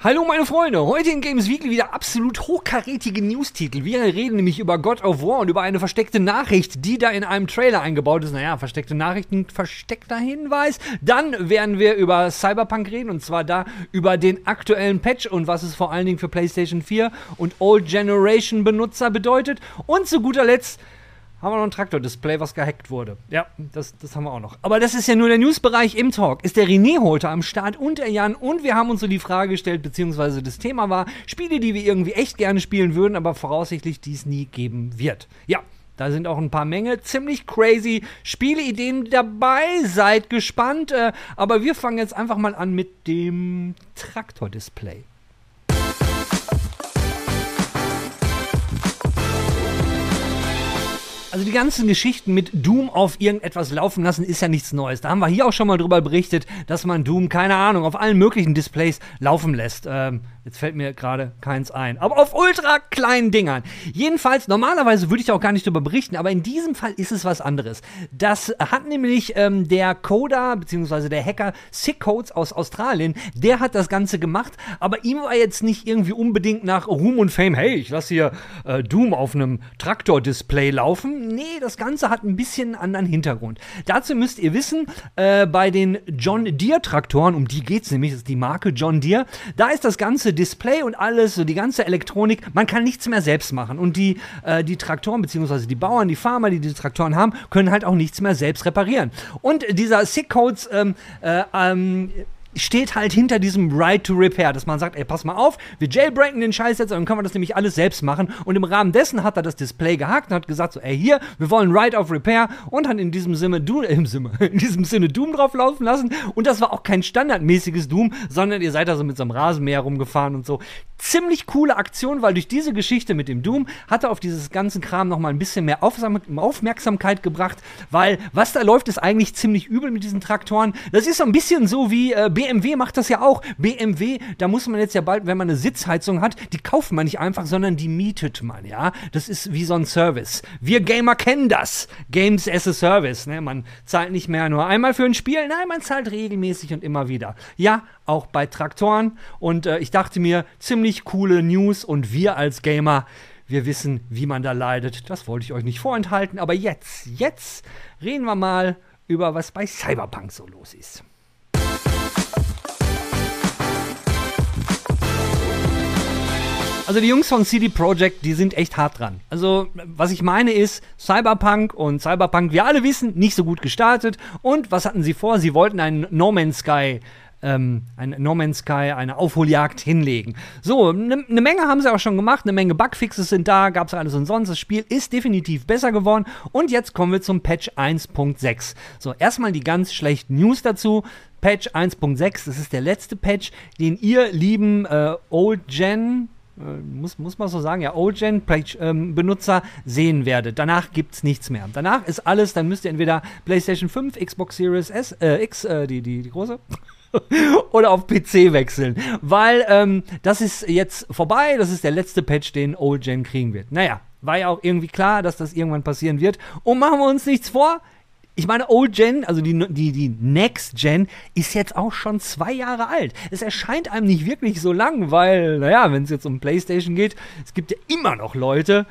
Hallo meine Freunde, heute in Games Weekly wieder absolut hochkarätige News-Titel. Wir reden nämlich über God of War und über eine versteckte Nachricht, die da in einem Trailer eingebaut ist. Naja, versteckte Nachrichten, versteckter Hinweis. Dann werden wir über Cyberpunk reden und zwar da über den aktuellen Patch und was es vor allen Dingen für PlayStation 4 und Old Generation Benutzer bedeutet. Und zu guter Letzt haben wir noch ein Traktordisplay, was gehackt wurde. Ja, das, das haben wir auch noch. Aber das ist ja nur der Newsbereich im Talk. Ist der René heute am Start und der Jan und wir haben uns so die Frage gestellt, beziehungsweise das Thema war, Spiele, die wir irgendwie echt gerne spielen würden, aber voraussichtlich dies nie geben wird. Ja, da sind auch ein paar Menge ziemlich crazy Spieleideen dabei. Seid gespannt. Äh, aber wir fangen jetzt einfach mal an mit dem Traktordisplay. Also die ganzen Geschichten mit Doom auf irgendetwas laufen lassen ist ja nichts Neues. Da haben wir hier auch schon mal drüber berichtet, dass man Doom, keine Ahnung, auf allen möglichen Displays laufen lässt. Ähm, Jetzt fällt mir gerade keins ein. Aber auf ultra kleinen Dingern. Jedenfalls, normalerweise würde ich auch gar nicht darüber berichten, aber in diesem Fall ist es was anderes. Das hat nämlich ähm, der Coder bzw. der Hacker Sick Codes aus Australien, der hat das Ganze gemacht, aber ihm war jetzt nicht irgendwie unbedingt nach Ruhm und Fame, hey, ich lasse hier äh, Doom auf einem Traktor-Display laufen. Nee, das Ganze hat ein bisschen einen anderen Hintergrund. Dazu müsst ihr wissen, äh, bei den John Deere Traktoren, um die geht es nämlich, das ist die Marke John Deere, da ist das Ganze Display und alles, so die ganze Elektronik, man kann nichts mehr selbst machen. Und die, äh, die Traktoren, beziehungsweise die Bauern, die Farmer, die diese Traktoren haben, können halt auch nichts mehr selbst reparieren. Und dieser Sick Codes ähm, äh, ähm, steht halt hinter diesem Right to Repair, dass man sagt, ey, pass mal auf, wir jailbreaken den Scheiß jetzt, dann können wir das nämlich alles selbst machen. Und im Rahmen dessen hat er das Display gehackt und hat gesagt, so, ey, hier, wir wollen Right of Repair und hat in diesem Sinne Doom, äh, im Sinne, in diesem Sinne Doom drauf laufen lassen. Und das war auch kein standardmäßiges Doom, sondern ihr seid da so mit so einem Rasenmäher rumgefahren und so. Ziemlich coole Aktion, weil durch diese Geschichte mit dem Doom hat er auf dieses ganzen Kram nochmal ein bisschen mehr Aufmerksamkeit gebracht, weil was da läuft, ist eigentlich ziemlich übel mit diesen Traktoren. Das ist so ein bisschen so wie äh, BMW macht das ja auch. BMW, da muss man jetzt ja bald, wenn man eine Sitzheizung hat, die kauft man nicht einfach, sondern die mietet man, ja. Das ist wie so ein Service. Wir Gamer kennen das. Games as a Service, ne? Man zahlt nicht mehr nur einmal für ein Spiel, nein, man zahlt regelmäßig und immer wieder. Ja, auch bei Traktoren. Und äh, ich dachte mir, ziemlich coole News und wir als Gamer, wir wissen, wie man da leidet. Das wollte ich euch nicht vorenthalten. Aber jetzt, jetzt reden wir mal über was bei Cyberpunk so los ist. Also die Jungs von CD Projekt, die sind echt hart dran. Also was ich meine ist, Cyberpunk und Cyberpunk, wir alle wissen, nicht so gut gestartet. Und was hatten sie vor? Sie wollten einen No Man's Sky ähm, ein No Man's Sky, eine Aufholjagd hinlegen. So, eine ne Menge haben sie auch schon gemacht, eine Menge Bugfixes sind da, gab es alles und sonst. Das Spiel ist definitiv besser geworden. Und jetzt kommen wir zum Patch 1.6. So, erstmal die ganz schlechten News dazu. Patch 1.6, das ist der letzte Patch, den ihr lieben äh, Old Gen muss, muss man so sagen, ja, Old-Gen-Benutzer ähm, sehen werdet. Danach gibt es nichts mehr. Danach ist alles, dann müsst ihr entweder PlayStation 5, Xbox Series S, äh, X, äh, die, die, die große, oder auf PC wechseln. Weil ähm, das ist jetzt vorbei, das ist der letzte Patch, den Old Gen kriegen wird. Naja, war ja auch irgendwie klar, dass das irgendwann passieren wird. Und machen wir uns nichts vor, ich meine, Old Gen, also die, die, die Next Gen, ist jetzt auch schon zwei Jahre alt. Es erscheint einem nicht wirklich so lang, weil, naja, wenn es jetzt um PlayStation geht, es gibt ja immer noch Leute,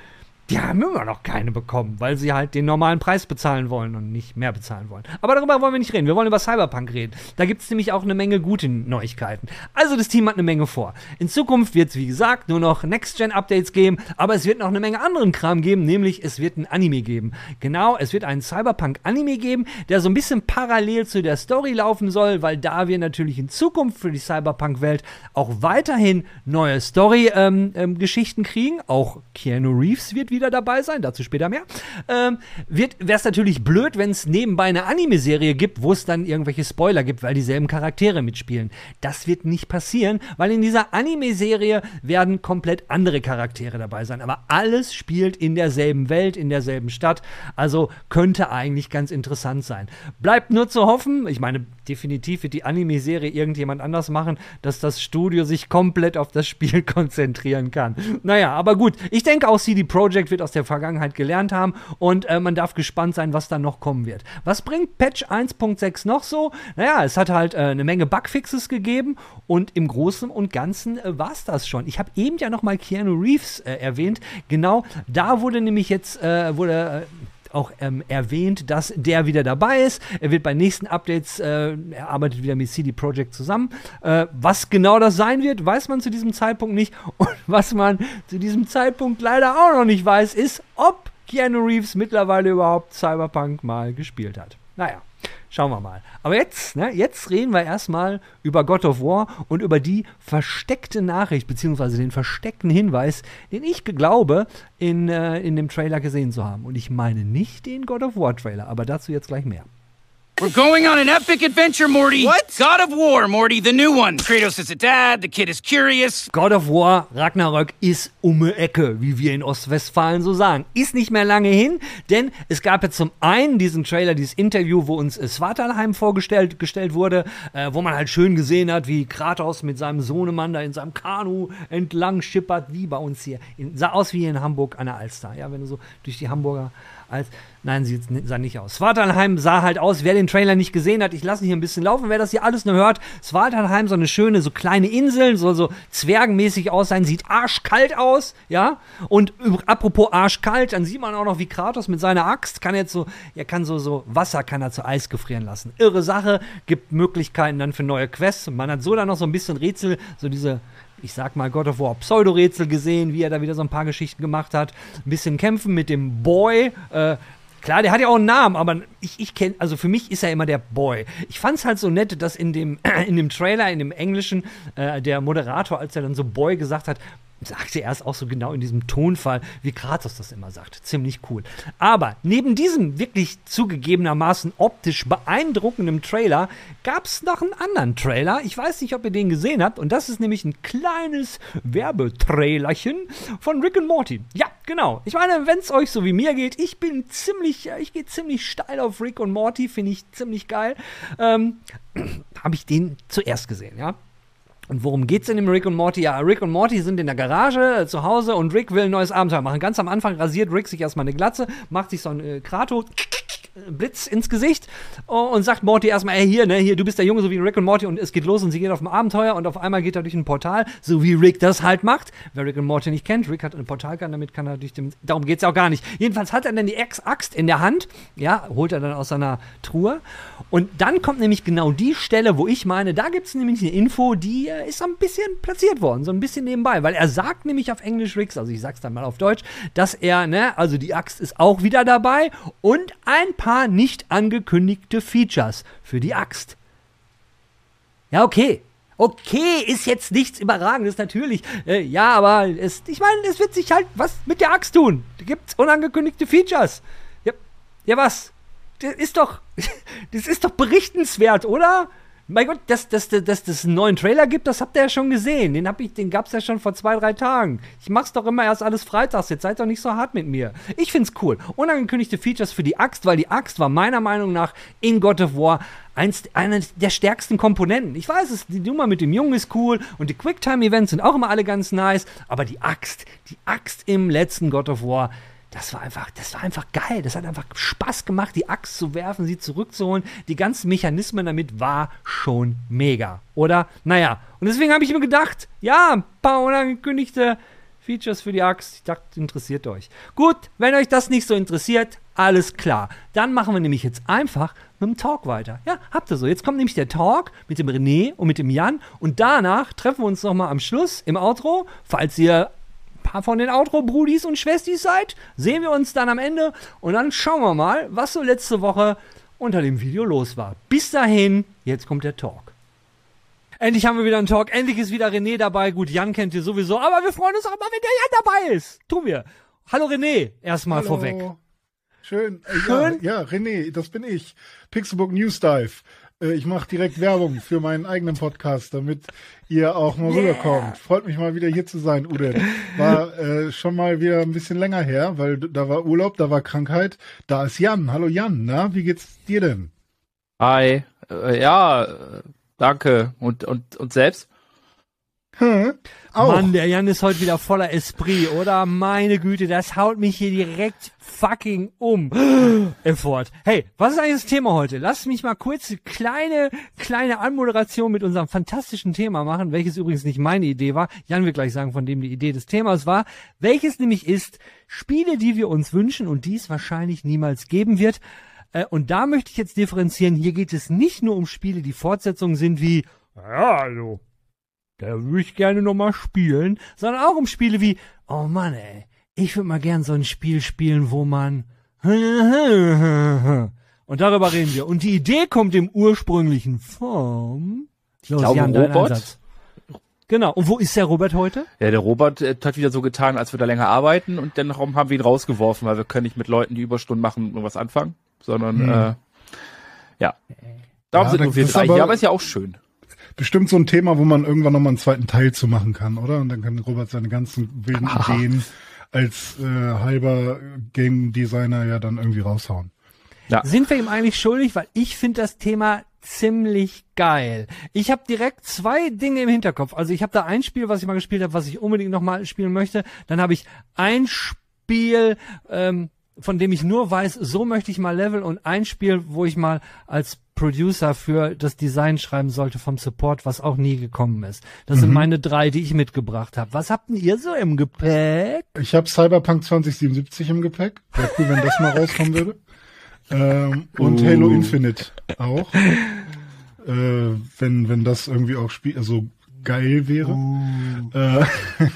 die haben immer noch keine bekommen, weil sie halt den normalen Preis bezahlen wollen und nicht mehr bezahlen wollen. Aber darüber wollen wir nicht reden. Wir wollen über Cyberpunk reden. Da gibt es nämlich auch eine Menge gute Neuigkeiten. Also das Team hat eine Menge vor. In Zukunft wird es, wie gesagt, nur noch Next-Gen-Updates geben, aber es wird noch eine Menge anderen Kram geben, nämlich es wird ein Anime geben. Genau, es wird einen Cyberpunk-Anime geben, der so ein bisschen parallel zu der Story laufen soll, weil da wir natürlich in Zukunft für die Cyberpunk-Welt auch weiterhin neue Story-Geschichten ähm, ähm, kriegen. Auch Keanu Reeves wird wieder wieder dabei sein, dazu später mehr. Ähm, Wäre es natürlich blöd, wenn es nebenbei eine Anime-Serie gibt, wo es dann irgendwelche Spoiler gibt, weil dieselben Charaktere mitspielen. Das wird nicht passieren, weil in dieser Anime-Serie werden komplett andere Charaktere dabei sein. Aber alles spielt in derselben Welt, in derselben Stadt. Also könnte eigentlich ganz interessant sein. Bleibt nur zu hoffen, ich meine, definitiv wird die Anime-Serie irgendjemand anders machen, dass das Studio sich komplett auf das Spiel konzentrieren kann. Naja, aber gut, ich denke auch CD Projekt Projekt wird aus der Vergangenheit gelernt haben und äh, man darf gespannt sein, was da noch kommen wird. Was bringt Patch 1.6 noch so? Naja, es hat halt äh, eine Menge Bugfixes gegeben und im Großen und Ganzen äh, war es das schon. Ich habe eben ja noch mal Keanu Reeves äh, erwähnt. Genau, da wurde nämlich jetzt äh, wurde äh, auch ähm, erwähnt, dass der wieder dabei ist. Er wird bei nächsten Updates, äh, er arbeitet wieder mit CD Projekt zusammen. Äh, was genau das sein wird, weiß man zu diesem Zeitpunkt nicht. Und was man zu diesem Zeitpunkt leider auch noch nicht weiß, ist, ob Keanu Reeves mittlerweile überhaupt Cyberpunk mal gespielt hat. Naja. Schauen wir mal. Aber jetzt, ne, jetzt reden wir erstmal über God of War und über die versteckte Nachricht, beziehungsweise den versteckten Hinweis, den ich glaube, in, äh, in dem Trailer gesehen zu haben. Und ich meine nicht den God of War Trailer, aber dazu jetzt gleich mehr. We're going on an epic adventure, Morty. What? God of War, Morty, the new one. Kratos is a dad, the kid is curious. God of War Ragnarök ist um die Ecke, wie wir in Ostwestfalen so sagen. Ist nicht mehr lange hin, denn es gab jetzt zum einen diesen Trailer, dieses Interview, wo uns Svartalheim vorgestellt gestellt wurde, äh, wo man halt schön gesehen hat, wie Kratos mit seinem Sohnemann da in seinem Kanu entlang schippert, wie bei uns hier. In, sah aus wie in Hamburg an der Alster. Ja, wenn du so durch die Hamburger als. Nein, sie sah nicht aus. Svartalheim sah halt aus, wer den Trailer nicht gesehen hat, ich lasse hier ein bisschen laufen, wer das hier alles nur hört. Svartalheim, so eine schöne, so kleine Insel, soll so zwergenmäßig aus sein, sieht arschkalt aus, ja. Und apropos arschkalt, dann sieht man auch noch, wie Kratos mit seiner Axt kann jetzt so, er kann so, so Wasser kann er zu Eis gefrieren lassen. Irre Sache, gibt Möglichkeiten dann für neue Quests. Man hat so dann noch so ein bisschen Rätsel, so diese ich sag mal, God of War Pseudo-Rätsel gesehen, wie er da wieder so ein paar Geschichten gemacht hat. Ein bisschen kämpfen mit dem Boy. Äh, klar, der hat ja auch einen Namen, aber ich, ich kenne, also für mich ist er immer der Boy. Ich fand es halt so nett, dass in dem, in dem Trailer, in dem Englischen, äh, der Moderator, als er dann so Boy gesagt hat, sagte er es auch so genau in diesem Tonfall, wie Kratos das immer sagt. Ziemlich cool. Aber neben diesem wirklich zugegebenermaßen optisch beeindruckenden Trailer gab es noch einen anderen Trailer. Ich weiß nicht, ob ihr den gesehen habt. Und das ist nämlich ein kleines Werbetrailerchen von Rick und Morty. Ja, genau. Ich meine, wenn es euch so wie mir geht, ich bin ziemlich, ich gehe ziemlich steil auf Rick und Morty, finde ich ziemlich geil. Ähm, Habe ich den zuerst gesehen, ja. Und worum geht's in dem Rick und Morty? Ja, Rick und Morty sind in der Garage äh, zu Hause und Rick will ein neues Abenteuer machen. Ganz am Anfang rasiert Rick sich erstmal eine Glatze, macht sich so ein äh, Krato Blitz ins Gesicht und sagt Morty erstmal, ey, hier, ne, hier, du bist der Junge, so wie Rick und Morty und es geht los und sie geht auf ein Abenteuer und auf einmal geht er durch ein Portal, so wie Rick das halt macht. Wer Rick und Morty nicht kennt, Rick hat ein Portal damit kann er durch den, darum geht's ja auch gar nicht. Jedenfalls hat er dann die Ex-Axt in der Hand, ja, holt er dann aus seiner Truhe und dann kommt nämlich genau die Stelle, wo ich meine, da gibt's nämlich eine Info, die äh, ist so ein bisschen platziert worden, so ein bisschen nebenbei, weil er sagt nämlich auf Englisch Ricks, also ich sag's dann mal auf Deutsch, dass er, ne, also die Axt ist auch wieder dabei und ein paar paar nicht angekündigte Features für die Axt. Ja, okay. Okay, ist jetzt nichts Überragendes, natürlich. Äh, ja, aber es, ich meine, es wird sich halt was mit der Axt tun. Da gibt es unangekündigte Features. Ja, ja, was? Das ist doch, das ist doch berichtenswert, oder? Mein Gott, dass, dass, dass, dass es einen neuen Trailer gibt, das habt ihr ja schon gesehen. Den, den gab es ja schon vor zwei, drei Tagen. Ich mach's doch immer erst alles freitags. Jetzt seid doch nicht so hart mit mir. Ich find's cool. Unangekündigte Features für die Axt, weil die Axt war meiner Meinung nach in God of War eins, eine der stärksten Komponenten. Ich weiß es, die Nummer mit dem Jungen ist cool und die Quicktime-Events sind auch immer alle ganz nice. Aber die Axt, die Axt im letzten God of War, das war einfach, das war einfach geil. Das hat einfach Spaß gemacht, die Axt zu werfen, sie zurückzuholen. Die ganzen Mechanismen damit war schon mega, oder? Naja, und deswegen habe ich mir gedacht, ja, ein paar unangekündigte Features für die Axt. Ich dachte, interessiert euch. Gut, wenn euch das nicht so interessiert, alles klar. Dann machen wir nämlich jetzt einfach mit dem Talk weiter. Ja, habt ihr so. Jetzt kommt nämlich der Talk mit dem René und mit dem Jan. Und danach treffen wir uns nochmal am Schluss im Outro. Falls ihr paar von den Outro-Brudis und Schwestis seid, sehen wir uns dann am Ende und dann schauen wir mal, was so letzte Woche unter dem Video los war. Bis dahin, jetzt kommt der Talk. Endlich haben wir wieder einen Talk. Endlich ist wieder René dabei. Gut, Jan kennt ihr sowieso, aber wir freuen uns auch immer, wenn der Jan dabei ist. Tun wir. Hallo René, erstmal vorweg. Schön. Schön. Ja, ja, René, das bin ich. Pixelbook News Dive. Äh, ich mache direkt Werbung für meinen eigenen Podcast, damit ihr auch mal yeah. rüberkommt. Freut mich mal wieder hier zu sein, Ude. War äh, schon mal wieder ein bisschen länger her, weil da war Urlaub, da war Krankheit. Da ist Jan. Hallo Jan, na, wie geht's dir denn? Hi. Äh, ja, danke. Und, und, und selbst? Hm? auch. Mann, der Jan ist heute wieder voller Esprit, oder? Meine Güte, das haut mich hier direkt fucking um. Effort. Hey, was ist eigentlich das Thema heute? Lass mich mal kurz eine kleine, kleine Anmoderation mit unserem fantastischen Thema machen, welches übrigens nicht meine Idee war. Jan wird gleich sagen, von dem die Idee des Themas war. Welches nämlich ist Spiele, die wir uns wünschen und dies wahrscheinlich niemals geben wird. Äh, und da möchte ich jetzt differenzieren. Hier geht es nicht nur um Spiele, die Fortsetzungen sind wie, ja, hallo, da würde ich gerne nochmal spielen, sondern auch um Spiele wie, oh Mann, ey, ich würde mal gern so ein Spiel spielen, wo man und darüber reden wir. Und die Idee kommt im ursprünglichen Form. Los, glaube, Jan, Robert. Einsatz. Genau. Und wo ist der Robert heute? Ja, der Robert äh, hat wieder so getan, als wir da länger arbeiten und dann haben wir ihn rausgeworfen, weil wir können nicht mit Leuten, die Überstunden machen, irgendwas anfangen, sondern hm. äh, ja. Darum ja, sind nur wir drei hier, aber ist ja auch schön bestimmt so ein Thema, wo man irgendwann nochmal einen zweiten Teil zu machen kann, oder? Und dann kann Robert seine ganzen wilden Aha. Ideen als äh, halber Game Designer ja dann irgendwie raushauen. Ja. Sind wir ihm eigentlich schuldig? Weil ich finde das Thema ziemlich geil. Ich habe direkt zwei Dinge im Hinterkopf. Also ich habe da ein Spiel, was ich mal gespielt habe, was ich unbedingt nochmal spielen möchte. Dann habe ich ein Spiel, ähm, von dem ich nur weiß, so möchte ich mal Level und ein Spiel, wo ich mal als Producer für das Design schreiben sollte vom Support, was auch nie gekommen ist. Das mhm. sind meine drei, die ich mitgebracht habe. Was habt ihr so im Gepäck? Ich habe Cyberpunk 2077 im Gepäck. Wäre cool, wenn das mal rauskommen würde. Ähm, und uh. Halo Infinite auch. Äh, wenn, wenn das irgendwie auch spielt, also geil wäre. Uh. Äh,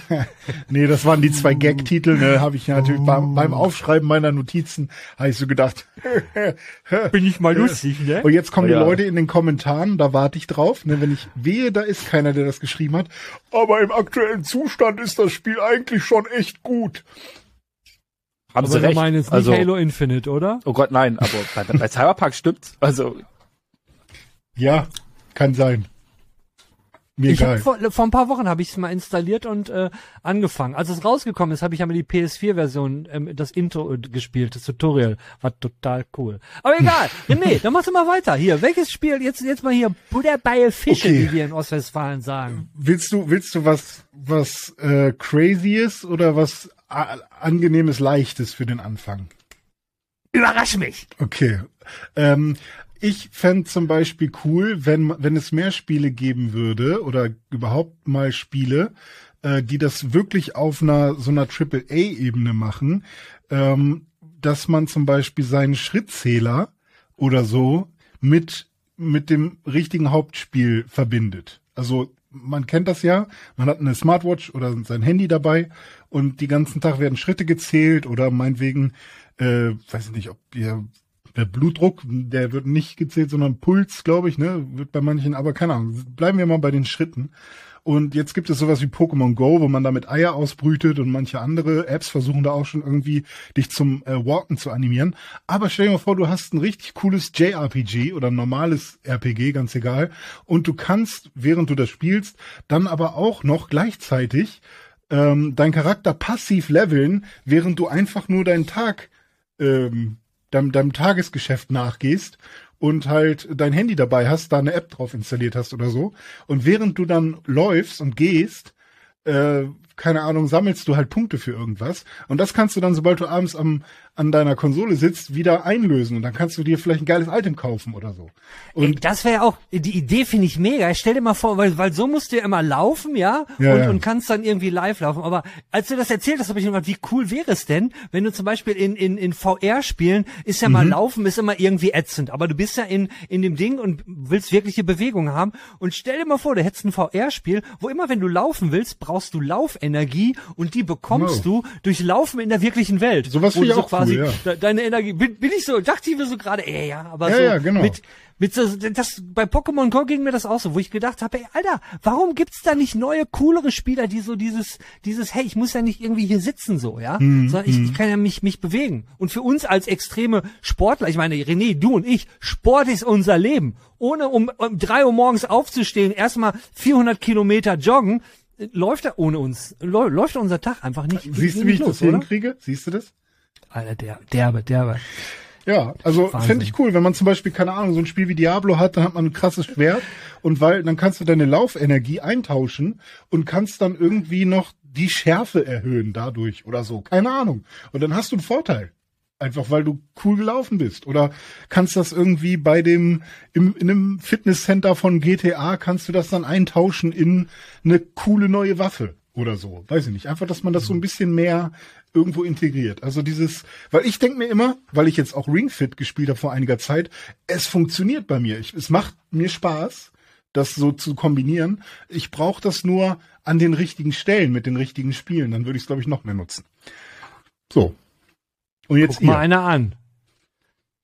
nee, das waren die zwei Gag-Titel, ne, habe ich natürlich uh. beim, beim Aufschreiben meiner Notizen, habe ich so gedacht. Bin ich mal lustig, ne? Und jetzt kommen oh, die Leute in den Kommentaren, da warte ich drauf, ne, wenn ich wehe, da ist keiner, der das geschrieben hat. Aber im aktuellen Zustand ist das Spiel eigentlich schon echt gut. Haben aber Sie recht. meinen jetzt nicht also, Halo Infinite, oder? Oh Gott, nein, aber bei, bei Cyberpunk stimmt's. Also. Ja, kann sein. Mir ich hab vor, vor ein paar Wochen habe ich es mal installiert und äh, angefangen. Als es rausgekommen ist, habe ich ja mal die PS4-Version, ähm, das Intro äh, gespielt, das Tutorial. War total cool. Aber egal, René, dann machst du mal weiter. Hier, welches Spiel, jetzt jetzt mal hier Buddha bei Fische, okay. wie wir in Ostwestfalen sagen. Willst du, willst du was, was äh, crazy ist oder was angenehmes, leichtes für den Anfang? Überrasch mich. Okay. Ähm, ich fände zum Beispiel cool, wenn, wenn es mehr Spiele geben würde oder überhaupt mal Spiele, äh, die das wirklich auf einer so einer AAA-Ebene machen, ähm, dass man zum Beispiel seinen Schrittzähler oder so mit mit dem richtigen Hauptspiel verbindet. Also man kennt das ja, man hat eine Smartwatch oder sein Handy dabei und die ganzen Tag werden Schritte gezählt oder meinetwegen, äh, weiß ich nicht, ob ihr Blutdruck, der wird nicht gezählt, sondern Puls, glaube ich, ne, wird bei manchen, aber keine Ahnung. Bleiben wir mal bei den Schritten. Und jetzt gibt es sowas wie Pokémon Go, wo man damit Eier ausbrütet und manche andere Apps versuchen da auch schon irgendwie dich zum äh, Walken zu animieren. Aber stell dir mal vor, du hast ein richtig cooles JRPG oder ein normales RPG, ganz egal. Und du kannst, während du das spielst, dann aber auch noch gleichzeitig ähm, deinen Charakter passiv leveln, während du einfach nur deinen Tag ähm, deinem, deinem Tagesgeschäft nachgehst und halt dein Handy dabei hast, da eine App drauf installiert hast oder so. Und während du dann läufst und gehst, äh, keine Ahnung, sammelst du halt Punkte für irgendwas. Und das kannst du dann, sobald du abends am, an deiner Konsole sitzt, wieder einlösen. Und dann kannst du dir vielleicht ein geiles Item kaufen oder so. Und Ey, das wäre auch, die Idee finde ich mega. Stell dir mal vor, weil, weil so musst du ja immer laufen, ja? ja, und, ja. und kannst dann irgendwie live laufen. Aber als du das erzählt hast, habe ich gedacht, wie cool wäre es denn, wenn du zum Beispiel in, in, in VR spielen, ist ja mal mhm. laufen, ist immer irgendwie ätzend. Aber du bist ja in, in dem Ding und willst wirkliche Bewegung haben. Und stell dir mal vor, du hättest ein VR-Spiel, wo immer, wenn du laufen willst, brauchst du Laufenergie und die bekommst wow. du durch Laufen in der wirklichen Welt. Sowas finde ich auch quasi cool, ja. deine Energie. Bin, bin ich so, dachte ich mir so gerade, ey, ja, aber ja, so ja, genau. mit mit so, das, bei Pokémon Go ging mir das auch so, wo ich gedacht habe, ey, Alter, warum gibt's da nicht neue, coolere Spieler, die so dieses, dieses, hey, ich muss ja nicht irgendwie hier sitzen so, ja, hm, sondern ich, ich hm. kann ja mich, mich bewegen. Und für uns als extreme Sportler, ich meine, René, du und ich, Sport ist unser Leben. Ohne um, um drei Uhr morgens aufzustehen, erstmal 400 Kilometer joggen, läuft er ohne uns, läuft unser Tag einfach nicht. Siehst du, wie ich los, das hinkriege? Siehst du das? Alter, der, derbe, derbe. Ja, also fände ich cool, wenn man zum Beispiel, keine Ahnung, so ein Spiel wie Diablo hat, dann hat man ein krasses Schwert und weil, dann kannst du deine Laufenergie eintauschen und kannst dann irgendwie noch die Schärfe erhöhen dadurch oder so. Keine Ahnung. Und dann hast du einen Vorteil. Einfach weil du cool gelaufen bist. Oder kannst das irgendwie bei dem, im, in einem Fitnesscenter von GTA, kannst du das dann eintauschen in eine coole neue Waffe oder so. Weiß ich nicht. Einfach, dass man das so ein bisschen mehr irgendwo integriert. Also dieses, weil ich denke mir immer, weil ich jetzt auch Ring Fit gespielt habe vor einiger Zeit, es funktioniert bei mir. Ich, es macht mir Spaß, das so zu kombinieren. Ich brauche das nur an den richtigen Stellen mit den richtigen Spielen. Dann würde ich es, glaube ich, noch mehr nutzen. So. Und jetzt Guck mal einer an.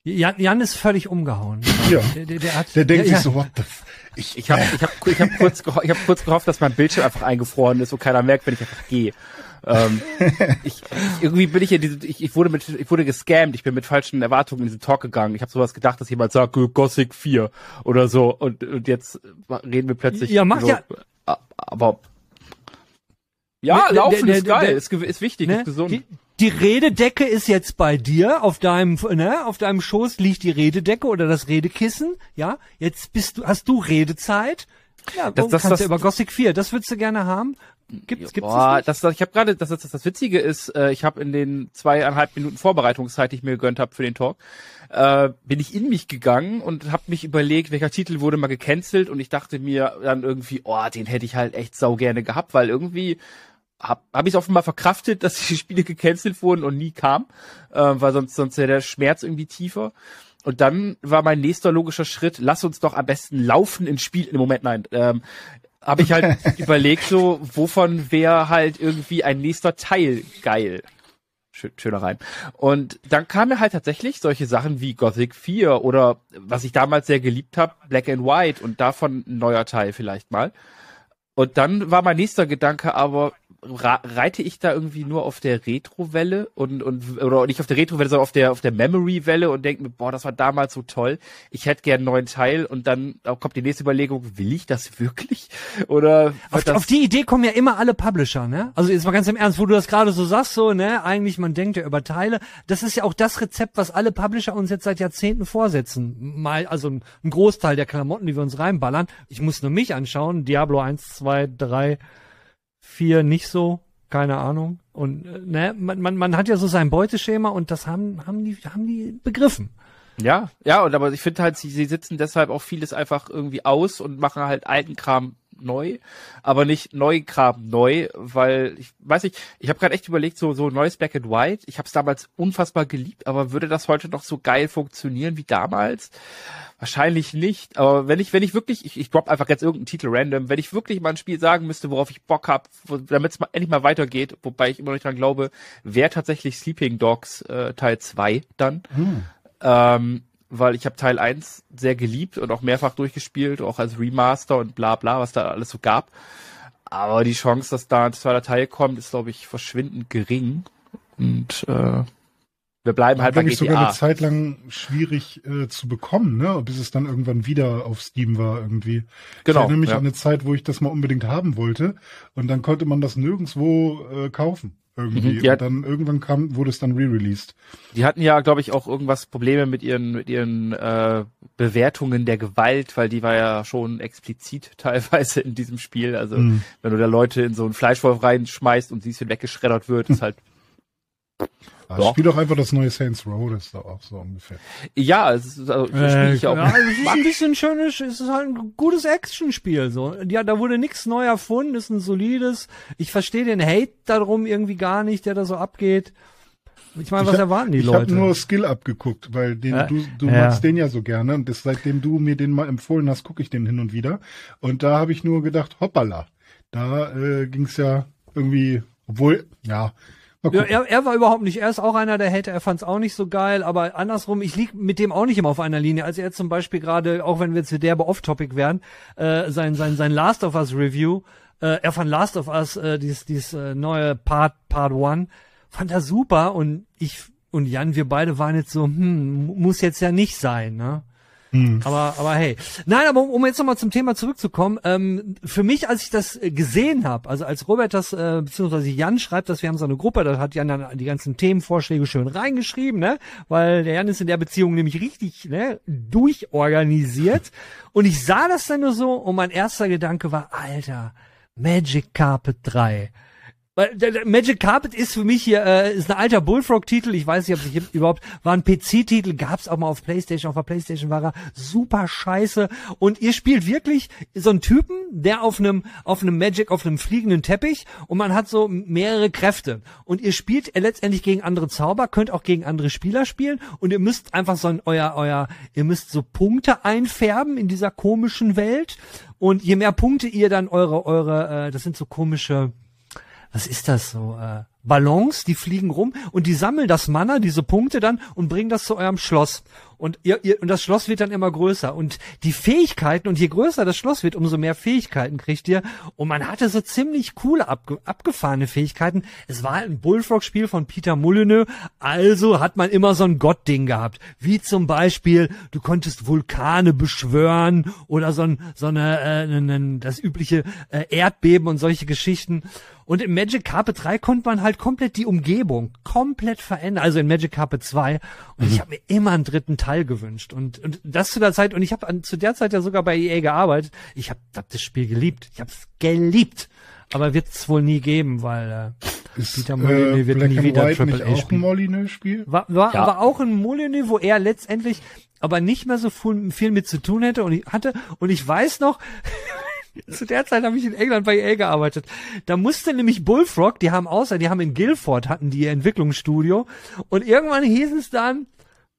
Jan, Jan ist völlig umgehauen. Ja. Der, der, der, hat, der denkt sich so, what the f Ich, ich habe ich hab, ich hab kurz, ich hab kurz gehofft, dass mein Bildschirm einfach eingefroren ist, wo keiner merkt, wenn ich einfach gehe. ähm, ich, irgendwie bin ich ja diese, ich, ich wurde mit, ich wurde gescammt, ich bin mit falschen Erwartungen in diesen Talk gegangen. Ich habe sowas gedacht, dass jemand sagt, Gothic 4 oder so und, und jetzt reden wir plötzlich. Ja, macht so, ja. Aber ja, laufen der, der, ist geil, ist, ist wichtig, ne? ist gesund. Die, die Rededecke ist jetzt bei dir, auf deinem, ne, auf deinem Schoß liegt die Rededecke oder das Redekissen, ja. Jetzt bist du, hast du Redezeit. Ja, das, das, kannst das, du über Gothic 4, das würdest du gerne haben? Gibt's, gibt's Boah, das, das, ich habe gerade, das, das, das Witzige ist, äh, ich habe in den zweieinhalb Minuten Vorbereitungszeit, die ich mir gegönnt habe für den Talk, äh, bin ich in mich gegangen und habe mich überlegt, welcher Titel wurde mal gecancelt und ich dachte mir dann irgendwie, oh, den hätte ich halt echt sau gerne gehabt, weil irgendwie habe hab ich es offenbar verkraftet, dass die Spiele gecancelt wurden und nie kam, äh, weil sonst sonst wäre der Schmerz irgendwie tiefer. Und dann war mein nächster logischer Schritt, lass uns doch am besten laufen ins Spiel. Im Moment nein. Ähm, habe ich halt überlegt, so wovon wäre halt irgendwie ein nächster Teil geil. Schöner rein. Und dann kam mir halt tatsächlich solche Sachen wie Gothic 4 oder was ich damals sehr geliebt habe, Black and White und davon ein neuer Teil vielleicht mal. Und dann war mein nächster Gedanke aber, reite ich da irgendwie nur auf der Retro-Welle und, und, oder nicht auf der Retro-Welle, sondern auf der, auf der Memory-Welle und denke mir, boah, das war damals so toll. Ich hätte gern einen neuen Teil und dann kommt die nächste Überlegung, will ich das wirklich? Oder, auf, das auf die Idee kommen ja immer alle Publisher, ne? Also jetzt mal ganz im Ernst, wo du das gerade so sagst, so, ne? Eigentlich, man denkt ja über Teile. Das ist ja auch das Rezept, was alle Publisher uns jetzt seit Jahrzehnten vorsetzen. Mal, also ein, ein Großteil der Klamotten, die wir uns reinballern. Ich muss nur mich anschauen. Diablo 1, 2, 3, vier nicht so, keine Ahnung. Und äh, ne, man, man, man hat ja so sein Beuteschema und das haben, haben die, haben die begriffen. Ja, ja, und aber ich finde halt, sie, sie sitzen deshalb auch vieles einfach irgendwie aus und machen halt alten Kram neu, aber nicht neu Kram neu, weil ich weiß nicht, ich habe gerade echt überlegt, so so neues Black and White, ich habe es damals unfassbar geliebt, aber würde das heute noch so geil funktionieren wie damals? Wahrscheinlich nicht, aber wenn ich, wenn ich wirklich, ich, ich drop einfach jetzt irgendeinen Titel random, wenn ich wirklich mal ein Spiel sagen müsste, worauf ich Bock habe, damit es mal endlich mal weitergeht, wobei ich immer noch nicht dran glaube, wäre tatsächlich Sleeping Dogs äh, Teil 2 dann. Hm. Ähm, weil ich habe Teil 1 sehr geliebt und auch mehrfach durchgespielt, auch als Remaster und bla bla, was da alles so gab. Aber die Chance, dass da ein zweiter Teil kommt, ist, glaube ich, verschwindend gering. Und äh, wir bleiben halt bei GTA. sogar eine Zeit lang schwierig äh, zu bekommen, ne? Bis es dann irgendwann wieder auf Steam war irgendwie. Genau. Ich erinnere mich ja. an eine Zeit, wo ich das mal unbedingt haben wollte und dann konnte man das nirgendwo äh, kaufen irgendwie. Mhm, und dann irgendwann kam, wurde es dann re-released. Die hatten ja, glaube ich, auch irgendwas Probleme mit ihren mit ihren äh, Bewertungen der Gewalt, weil die war ja schon explizit teilweise in diesem Spiel. Also mhm. wenn du da Leute in so einen Fleischwolf reinschmeißt und siehst, wie weggeschreddert wird, ist halt ja, ja. Spiel doch einfach das neue Saints Row, das ist doch auch so ungefähr. Ja, es ist, also, äh, ich auch. Ja, es ist ein bisschen schönes, es ist halt ein gutes Actionspiel, so. Ja, da wurde nichts neu erfunden, ist ein solides. Ich verstehe den Hate darum irgendwie gar nicht, der da so abgeht. Ich meine, was hab, erwarten die ich Leute? Ich habe nur Skill abgeguckt, weil den, äh, du, du ja. magst den ja so gerne und das, seitdem du mir den mal empfohlen hast, gucke ich den hin und wieder. Und da habe ich nur gedacht, hoppala, da äh, ging es ja irgendwie, obwohl, ja, ja, er, er war überhaupt nicht, er ist auch einer der Hater, er fand es auch nicht so geil, aber andersrum, ich lieg mit dem auch nicht immer auf einer Linie. Also er zum Beispiel gerade, auch wenn wir jetzt derbe off-topic wären, äh, sein, sein, sein Last of Us Review, äh, er fand Last of Us, äh, dieses, dieses äh, neue Part, Part One, fand er super und ich und Jan, wir beide waren jetzt so, hm, muss jetzt ja nicht sein, ne? Hm. Aber, aber hey. Nein, aber um, um jetzt nochmal zum Thema zurückzukommen, ähm, für mich, als ich das gesehen habe, also als Robert das, äh, beziehungsweise Jan schreibt, dass wir haben so eine Gruppe, da hat Jan dann die ganzen Themenvorschläge schön reingeschrieben, ne? Weil der Jan ist in der Beziehung nämlich richtig ne, durchorganisiert. Und ich sah das dann nur so und mein erster Gedanke war, Alter, Magic Carpet 3 weil der, der Magic Carpet ist für mich hier äh, ist ein alter Bullfrog-Titel. Ich weiß nicht, ob ich überhaupt war ein PC-Titel. Gab's auch mal auf PlayStation. Auf der PlayStation war er super scheiße. Und ihr spielt wirklich so einen Typen, der auf einem auf einem Magic auf einem fliegenden Teppich und man hat so mehrere Kräfte. Und ihr spielt letztendlich gegen andere Zauber, könnt auch gegen andere Spieler spielen. Und ihr müsst einfach so ein euer euer ihr müsst so Punkte einfärben in dieser komischen Welt. Und je mehr Punkte ihr dann eure eure äh, das sind so komische was ist das so? Äh, Ballons, die fliegen rum und die sammeln das Mana, diese Punkte dann und bringen das zu eurem Schloss. Und ihr, ihr, und das Schloss wird dann immer größer. Und die Fähigkeiten, und je größer das Schloss wird, umso mehr Fähigkeiten kriegt ihr. Und man hatte so ziemlich coole, abge, abgefahrene Fähigkeiten. Es war ein Bullfrog-Spiel von Peter Molyneux, also hat man immer so ein Gott-Ding gehabt. Wie zum Beispiel, du konntest Vulkane beschwören oder so ein, so eine, äh, ein, das übliche äh, Erdbeben und solche Geschichten. Und im Magic Carpet 3 konnte man halt komplett die Umgebung komplett verändern. Also in Magic Carpet 2. Und mhm. ich habe mir immer einen dritten Teil gewünscht. Und, und das zu der Zeit, und ich habe zu der Zeit ja sogar bei EA gearbeitet. Ich habe hab das Spiel geliebt. Ich habe es geliebt. Aber wird es wohl nie geben, weil äh, Ist, Peter Molyneux äh, wird Black nie wieder White Triple A spielen. Auch ein Molyneux-Spiel? War, war ja. aber auch ein Molyneux, wo er letztendlich aber nicht mehr so viel mit zu tun hätte und ich hatte und ich weiß noch Zu der Zeit habe ich in England bei EA gearbeitet. Da musste nämlich Bullfrog, die haben außer, die haben in Guildford hatten die ihr Entwicklungsstudio und irgendwann hieß es dann,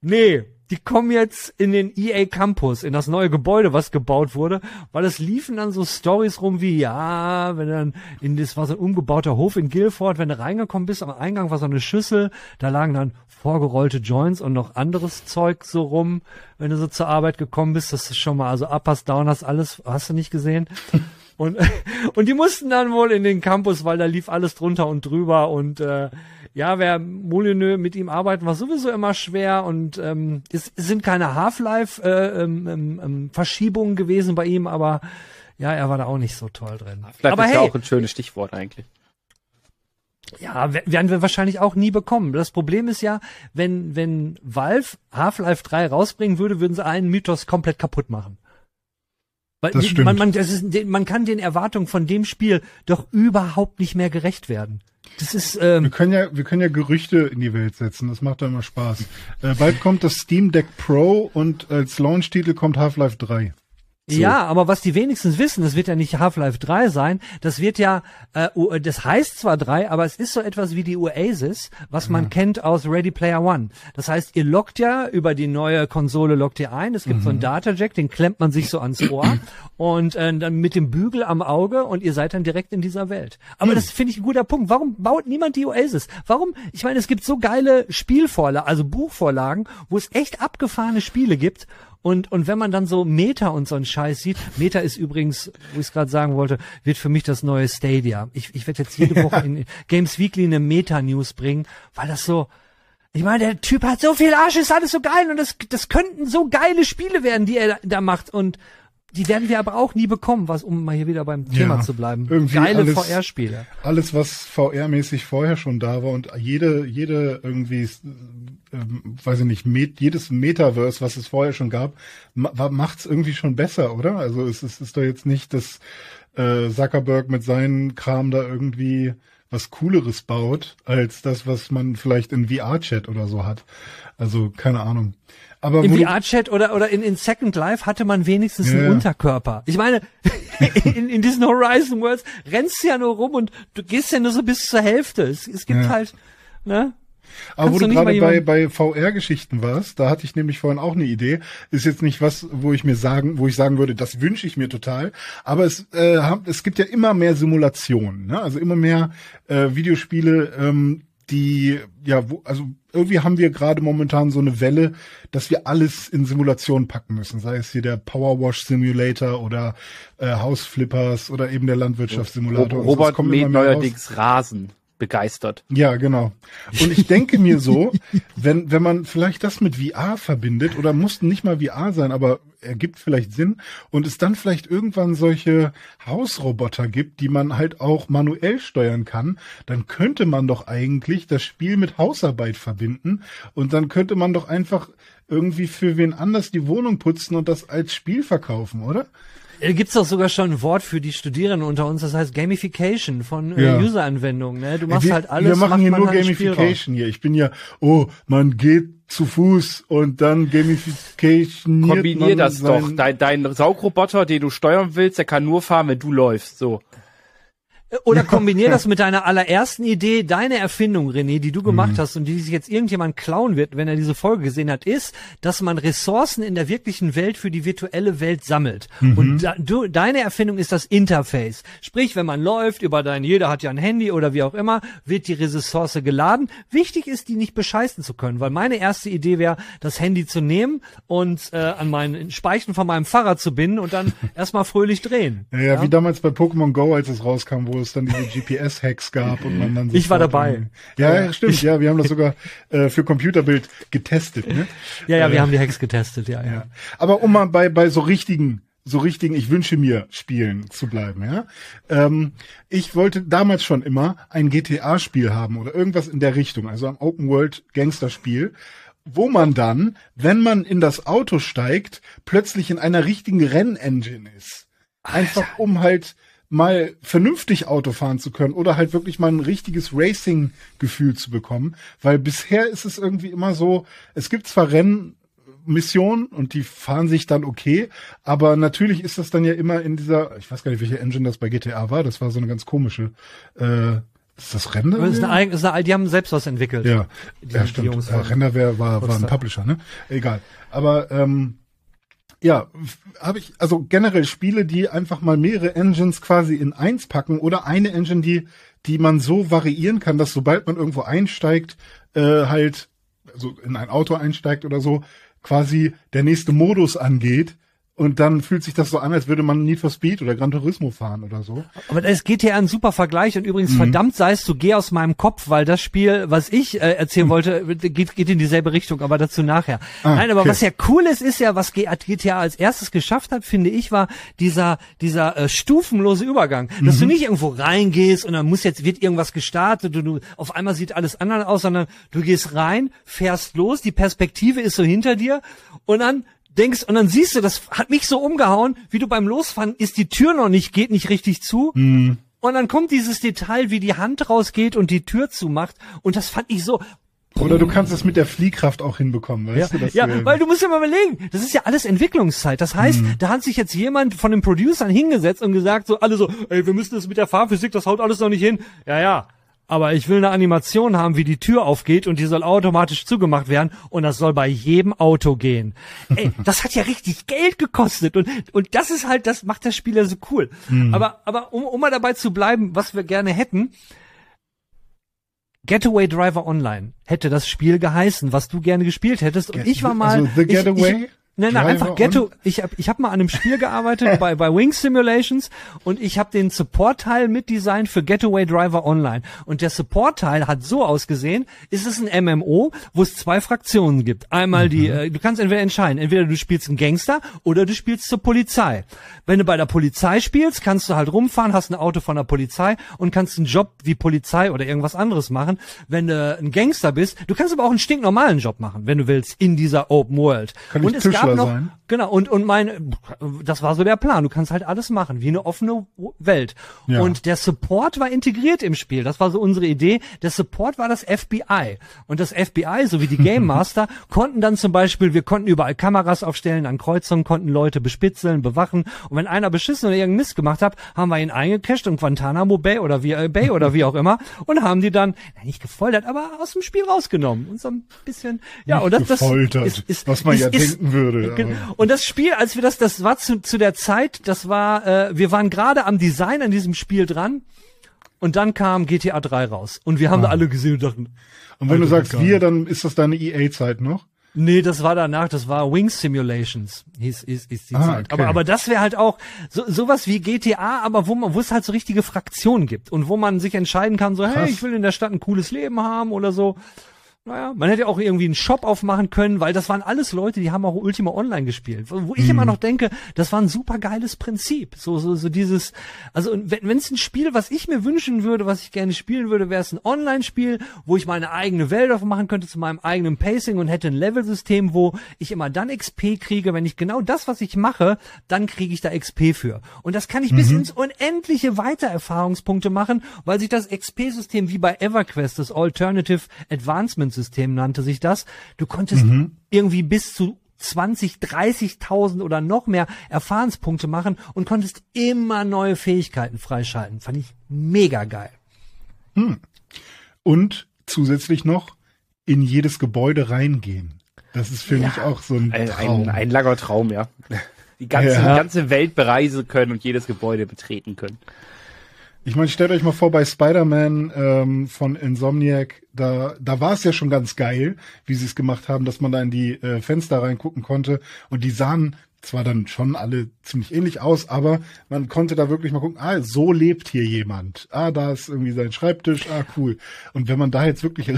nee, die kommen jetzt in den EA Campus, in das neue Gebäude, was gebaut wurde, weil es liefen dann so Stories rum wie, ja, wenn dann in das war so ein umgebauter Hof in Guildford, wenn du reingekommen bist, am Eingang war so eine Schüssel, da lagen dann vorgerollte Joints und noch anderes Zeug so rum, wenn du so zur Arbeit gekommen bist, das ist schon mal, also Uppers, Downers, alles, hast du nicht gesehen? und, und die mussten dann wohl in den Campus, weil da lief alles drunter und drüber und äh, ja, wer Molyneux mit ihm arbeiten, war sowieso immer schwer und ähm, es, es sind keine Half-Life-Verschiebungen äh, ähm, ähm, gewesen bei ihm, aber ja, er war da auch nicht so toll drin. Vielleicht aber ist hey, ja auch ein schönes Stichwort eigentlich. Ja, werden wir wahrscheinlich auch nie bekommen. Das Problem ist ja, wenn, wenn Valve Half-Life 3 rausbringen würde, würden sie einen Mythos komplett kaputt machen. Weil das stimmt. Man, man, das ist, man kann den Erwartungen von dem Spiel doch überhaupt nicht mehr gerecht werden. Das ist, ähm, wir können ja, wir können ja Gerüchte in die Welt setzen. Das macht doch immer Spaß. Äh, bald kommt das Steam Deck Pro und als Launch-Titel kommt Half-Life 3. So. Ja, aber was die wenigstens wissen, das wird ja nicht Half-Life 3 sein, das wird ja, äh, das heißt zwar 3, aber es ist so etwas wie die Oasis, was man kennt aus Ready Player One. Das heißt, ihr lockt ja über die neue Konsole lockt ihr ein, es gibt mhm. so einen mhm. Data-Jack, den klemmt man sich so ans Ohr und äh, dann mit dem Bügel am Auge und ihr seid dann direkt in dieser Welt. Aber mhm. das finde ich ein guter Punkt. Warum baut niemand die Oasis? Warum? Ich meine, es gibt so geile Spielvorlagen, also Buchvorlagen, wo es echt abgefahrene Spiele gibt und, und wenn man dann so Meta und so einen Scheiß sieht, Meta ist übrigens, wo ich es gerade sagen wollte, wird für mich das neue Stadia. Ich, ich werde jetzt jede Woche in Games Weekly eine Meta-News bringen, weil das so, ich meine, der Typ hat so viel Arsch, ist alles so geil und das, das könnten so geile Spiele werden, die er da macht und die werden wir aber auch nie bekommen, was, um mal hier wieder beim Thema ja, zu bleiben. Irgendwie Geile VR-Spiele. Alles, was VR-mäßig vorher schon da war und jede, jede irgendwie ähm, weiß ich nicht, Met, jedes Metaverse, was es vorher schon gab, ma macht's irgendwie schon besser, oder? Also es, es ist doch jetzt nicht, dass äh, Zuckerberg mit seinen Kram da irgendwie was Cooleres baut, als das, was man vielleicht in VR-Chat oder so hat. Also, keine Ahnung. Aber Im VR-Chat oder, oder in, in Second Life hatte man wenigstens ja, einen Unterkörper. Ich meine, in, in diesen Horizon Worlds rennst du ja nur rum und du gehst ja nur so bis zur Hälfte. Es, es gibt ja. halt, ne? Aber wo du gerade bei, bei VR-Geschichten warst, da hatte ich nämlich vorhin auch eine Idee. Ist jetzt nicht was, wo ich mir sagen, wo ich sagen würde, das wünsche ich mir total. Aber es, äh, es gibt ja immer mehr Simulationen, ne? also immer mehr äh, Videospiele, ähm, die, ja, wo, also irgendwie haben wir gerade momentan so eine Welle, dass wir alles in Simulationen packen müssen. Sei es hier der Powerwash Simulator oder äh, House Flippers oder eben der Landwirtschaftssimulator. Robert mäht neuerdings Rasen. Begeistert. Ja, genau. Und ich denke mir so, wenn, wenn man vielleicht das mit VR verbindet, oder mussten nicht mal VR sein, aber ergibt vielleicht Sinn, und es dann vielleicht irgendwann solche Hausroboter gibt, die man halt auch manuell steuern kann, dann könnte man doch eigentlich das Spiel mit Hausarbeit verbinden und dann könnte man doch einfach irgendwie für wen anders die Wohnung putzen und das als Spiel verkaufen, oder? Äh, gibt's doch sogar schon ein Wort für die Studierenden unter uns, das heißt Gamification von äh, Ja. User-Anwendungen. Ne? Du machst wir, halt alles. wir machen macht hier man nur halt Gamification hier. Ich bin ja, oh, man geht zu Fuß und dann Gamification. Kombinier das doch. Dein, dein Saugroboter, den du steuern willst, der kann nur fahren, wenn du läufst. So. Oder kombinier das mit deiner allerersten Idee, deine Erfindung, René, die du gemacht Mhm. hast und die sich jetzt irgendjemand klauen wird, wenn er diese Folge gesehen hat, ist, dass man Ressourcen in der wirklichen Welt für die virtuelle Welt sammelt. Mhm. Und da, du, deine Erfindung ist das Interface. Sprich, wenn man läuft über dein, jeder hat ja ein Handy oder wie auch immer, wird die Ressource geladen. Wichtig ist, die nicht bescheißen zu können, weil meine erste Idee wäre, das Handy zu nehmen und äh, an meinen Speichen von meinem Fahrrad zu binden und dann erstmal fröhlich drehen. Ja, ja, wie damals bei Pokémon Go, als es rauskam, wo es dann diese GPS-Hacks gab und man dann Ich war dabei. Ja, ja, stimmt. Ja, wir haben das sogar äh, für Computerbild getestet. Ne? Ja, ja, wir Äh, haben die Hacks getestet, ja, ja. Ja. Aber um mal bei, bei so richtigen, so richtigen, ich wünsche mir Spielen zu bleiben, ja. Ähm, ich wollte damals schon immer ein GTA-Spiel haben oder irgendwas in der Richtung, also ein Open-World-Gangster-Spiel, wo man dann, wenn man in das Auto steigt, plötzlich in einer richtigen Rennengine ist. Einfach um halt mal vernünftig Auto fahren zu können oder halt wirklich mal ein richtiges Racing-Gefühl zu bekommen. Weil bisher ist es irgendwie immer so, es gibt zwar Rennmissionen und die fahren sich dann okay, aber natürlich ist das dann ja immer in dieser, ich weiß gar nicht, welche Engine das bei GTA war, das war so eine ganz komische, äh, ist das Render? Das ist eine, ist eine, die haben selbst was entwickelt. Ja, Die- ja die stimmt. Jungs Äh, von Renderware war, war ein. Publisher, ne? Egal. Aber ähm, ja, habe ich also generell Spiele, die einfach mal mehrere Engines quasi in eins packen oder eine Engine, die die man so variieren kann, dass sobald man irgendwo einsteigt, äh, halt also in ein Auto einsteigt oder so, quasi der nächste Modus angeht. Und dann fühlt sich das so an, als würde man Need for Speed oder Gran Turismo fahren oder so. Aber das geht ja ein super Vergleich und übrigens Mhm. verdammt sei es, du geh aus meinem Kopf, weil das Spiel, was ich äh, erzählen wollte, geht, geht in dieselbe Richtung, aber dazu nachher. Ah, Nein, aber okay. was ja cool ist, ist ja, was GTA als erstes geschafft hat, finde ich, war dieser dieser äh, stufenlose Übergang, dass Mhm. du nicht irgendwo reingehst und dann muss jetzt wird irgendwas gestartet und du auf einmal sieht alles anders aus, sondern du gehst rein, fährst los, die Perspektive ist so hinter dir und dann denkst und dann siehst du, das hat mich so umgehauen, wie du beim Losfahren ist die Tür noch nicht, geht nicht richtig zu. Mhm. Und dann kommt dieses Detail, wie die Hand rausgeht und die Tür zumacht. Und das fand ich so, Oder du kannst es mit der Fliehkraft auch hinbekommen, weißt du? dass ja, du- weil du musst ja mal überlegen, das ist ja alles Entwicklungszeit. Das heißt, Mhm. da hat sich jetzt jemand von den Producern hingesetzt und gesagt, so alle so, ey, wir müssen das mit der Fahrphysik, das haut alles noch nicht hin. Ja, ja. Aber ich will eine Animation haben, wie die Tür aufgeht und die soll automatisch zugemacht werden und das soll bei jedem Auto gehen. Ey, das hat ja richtig Geld gekostet und, und das ist halt, das macht das Spiel ja so cool. Mhm. Aber, aber um, um mal dabei zu bleiben, was wir gerne hätten, Getaway Driver Online hätte das Spiel geheißen, was du gerne gespielt hättest. Und Get- ich war mal. also The ich, Getaway Ich, nein, nein, einfach Ghetto. Ich habe ich hab mal an einem Spiel gearbeitet bei, bei Wings Simulations und ich habe den Support-Teil mitdesignt für Getaway Driver Online. Und der Support-Teil hat so ausgesehen, ist es ein MMO, wo es zwei Fraktionen gibt. Einmal die, äh, du kannst entweder entscheiden, entweder du spielst einen Gangster oder du spielst zur Polizei. Wenn du bei der Polizei spielst, kannst du halt rumfahren, hast ein Auto von der Polizei und kannst einen Job wie Polizei oder irgendwas anderes machen. Wenn du ein Gangster bist, du kannst aber auch einen stinknormalen Job machen, wenn du willst, in dieser Open World. Kann und es Tischler gab noch, sein? genau, und, und mein, das war so der Plan. Du kannst halt alles machen, wie eine offene Welt. Ja. Und der Support war integriert im Spiel. Das war so unsere Idee. Der Support war das FBI. Und das FBI, so wie die Game Master, konnten dann zum Beispiel, wir konnten überall Kameras aufstellen, an Kreuzungen konnten Leute bespitzeln, bewachen. Und wenn einer beschissen oder irgendeinen Mist gemacht hat, haben wir ihn eingecasht in Guantanamo Bay oder wie, äh, Bay oder wie auch immer und haben die dann, nicht gefoltert, aber aus dem Spiel rausgenommen. Und so ein bisschen, ja, und das, das ist, ist, was man ist, ja ist, denken würde. Aber- Und das Spiel, als wir das, das war zu, zu der Zeit, das war, äh, wir waren gerade am Design an diesem Spiel dran und dann kam GTA 3 raus und wir haben da alle gesehen und dachten, Und wenn du sagst wir, dann ist das deine EA-Zeit noch? Nee, das war danach, das war Wings Simulations, hieß, hieß, hieß die ah, Zeit. Okay. Aber, aber das wäre halt auch so, sowas wie GTA, aber wo man, wo es halt so richtige Fraktionen gibt und wo man sich entscheiden kann, so, Krass. hey, ich will in der Stadt ein cooles Leben haben oder so. Naja, man hätte auch irgendwie einen Shop aufmachen können, weil das waren alles Leute, die haben auch Ultima Online gespielt. Wo ich mhm. immer noch denke, das war ein super geiles Prinzip. So, so, so dieses, also wenn es ein Spiel, was ich mir wünschen würde, was ich gerne spielen würde, wäre es ein Online-Spiel, wo ich meine eigene Welt aufmachen könnte zu meinem eigenen Pacing und hätte ein Level-System, wo ich immer dann XP kriege, wenn ich genau das, was ich mache, dann kriege ich da XP für. Und das kann ich mhm. bis ins unendliche Weitererfahrungspunkte machen, weil sich das XP-System wie bei EverQuest, das Alternative Advancement System nannte sich das. Du konntest mhm. irgendwie bis zu 20, 30.000 oder noch mehr Erfahrungspunkte machen und konntest immer neue Fähigkeiten freischalten. Fand ich mega geil. Hm. Und zusätzlich noch in jedes Gebäude reingehen. Das ist für ja, mich auch so ein Traum. Ein, ein langer Traum, ja. Die ganze, ja. ganze Welt bereisen können und jedes Gebäude betreten können. Ich meine, stellt euch mal vor, bei Spider-Man ähm, von Insomniac, da, da war es ja schon ganz geil, wie sie es gemacht haben, dass man da in die äh, Fenster reingucken konnte und die sahen zwar dann schon alle ziemlich ähnlich aus, aber man konnte da wirklich mal gucken, ah, so lebt hier jemand. Ah, da ist irgendwie sein Schreibtisch, ah, cool. Und wenn man da jetzt wirklich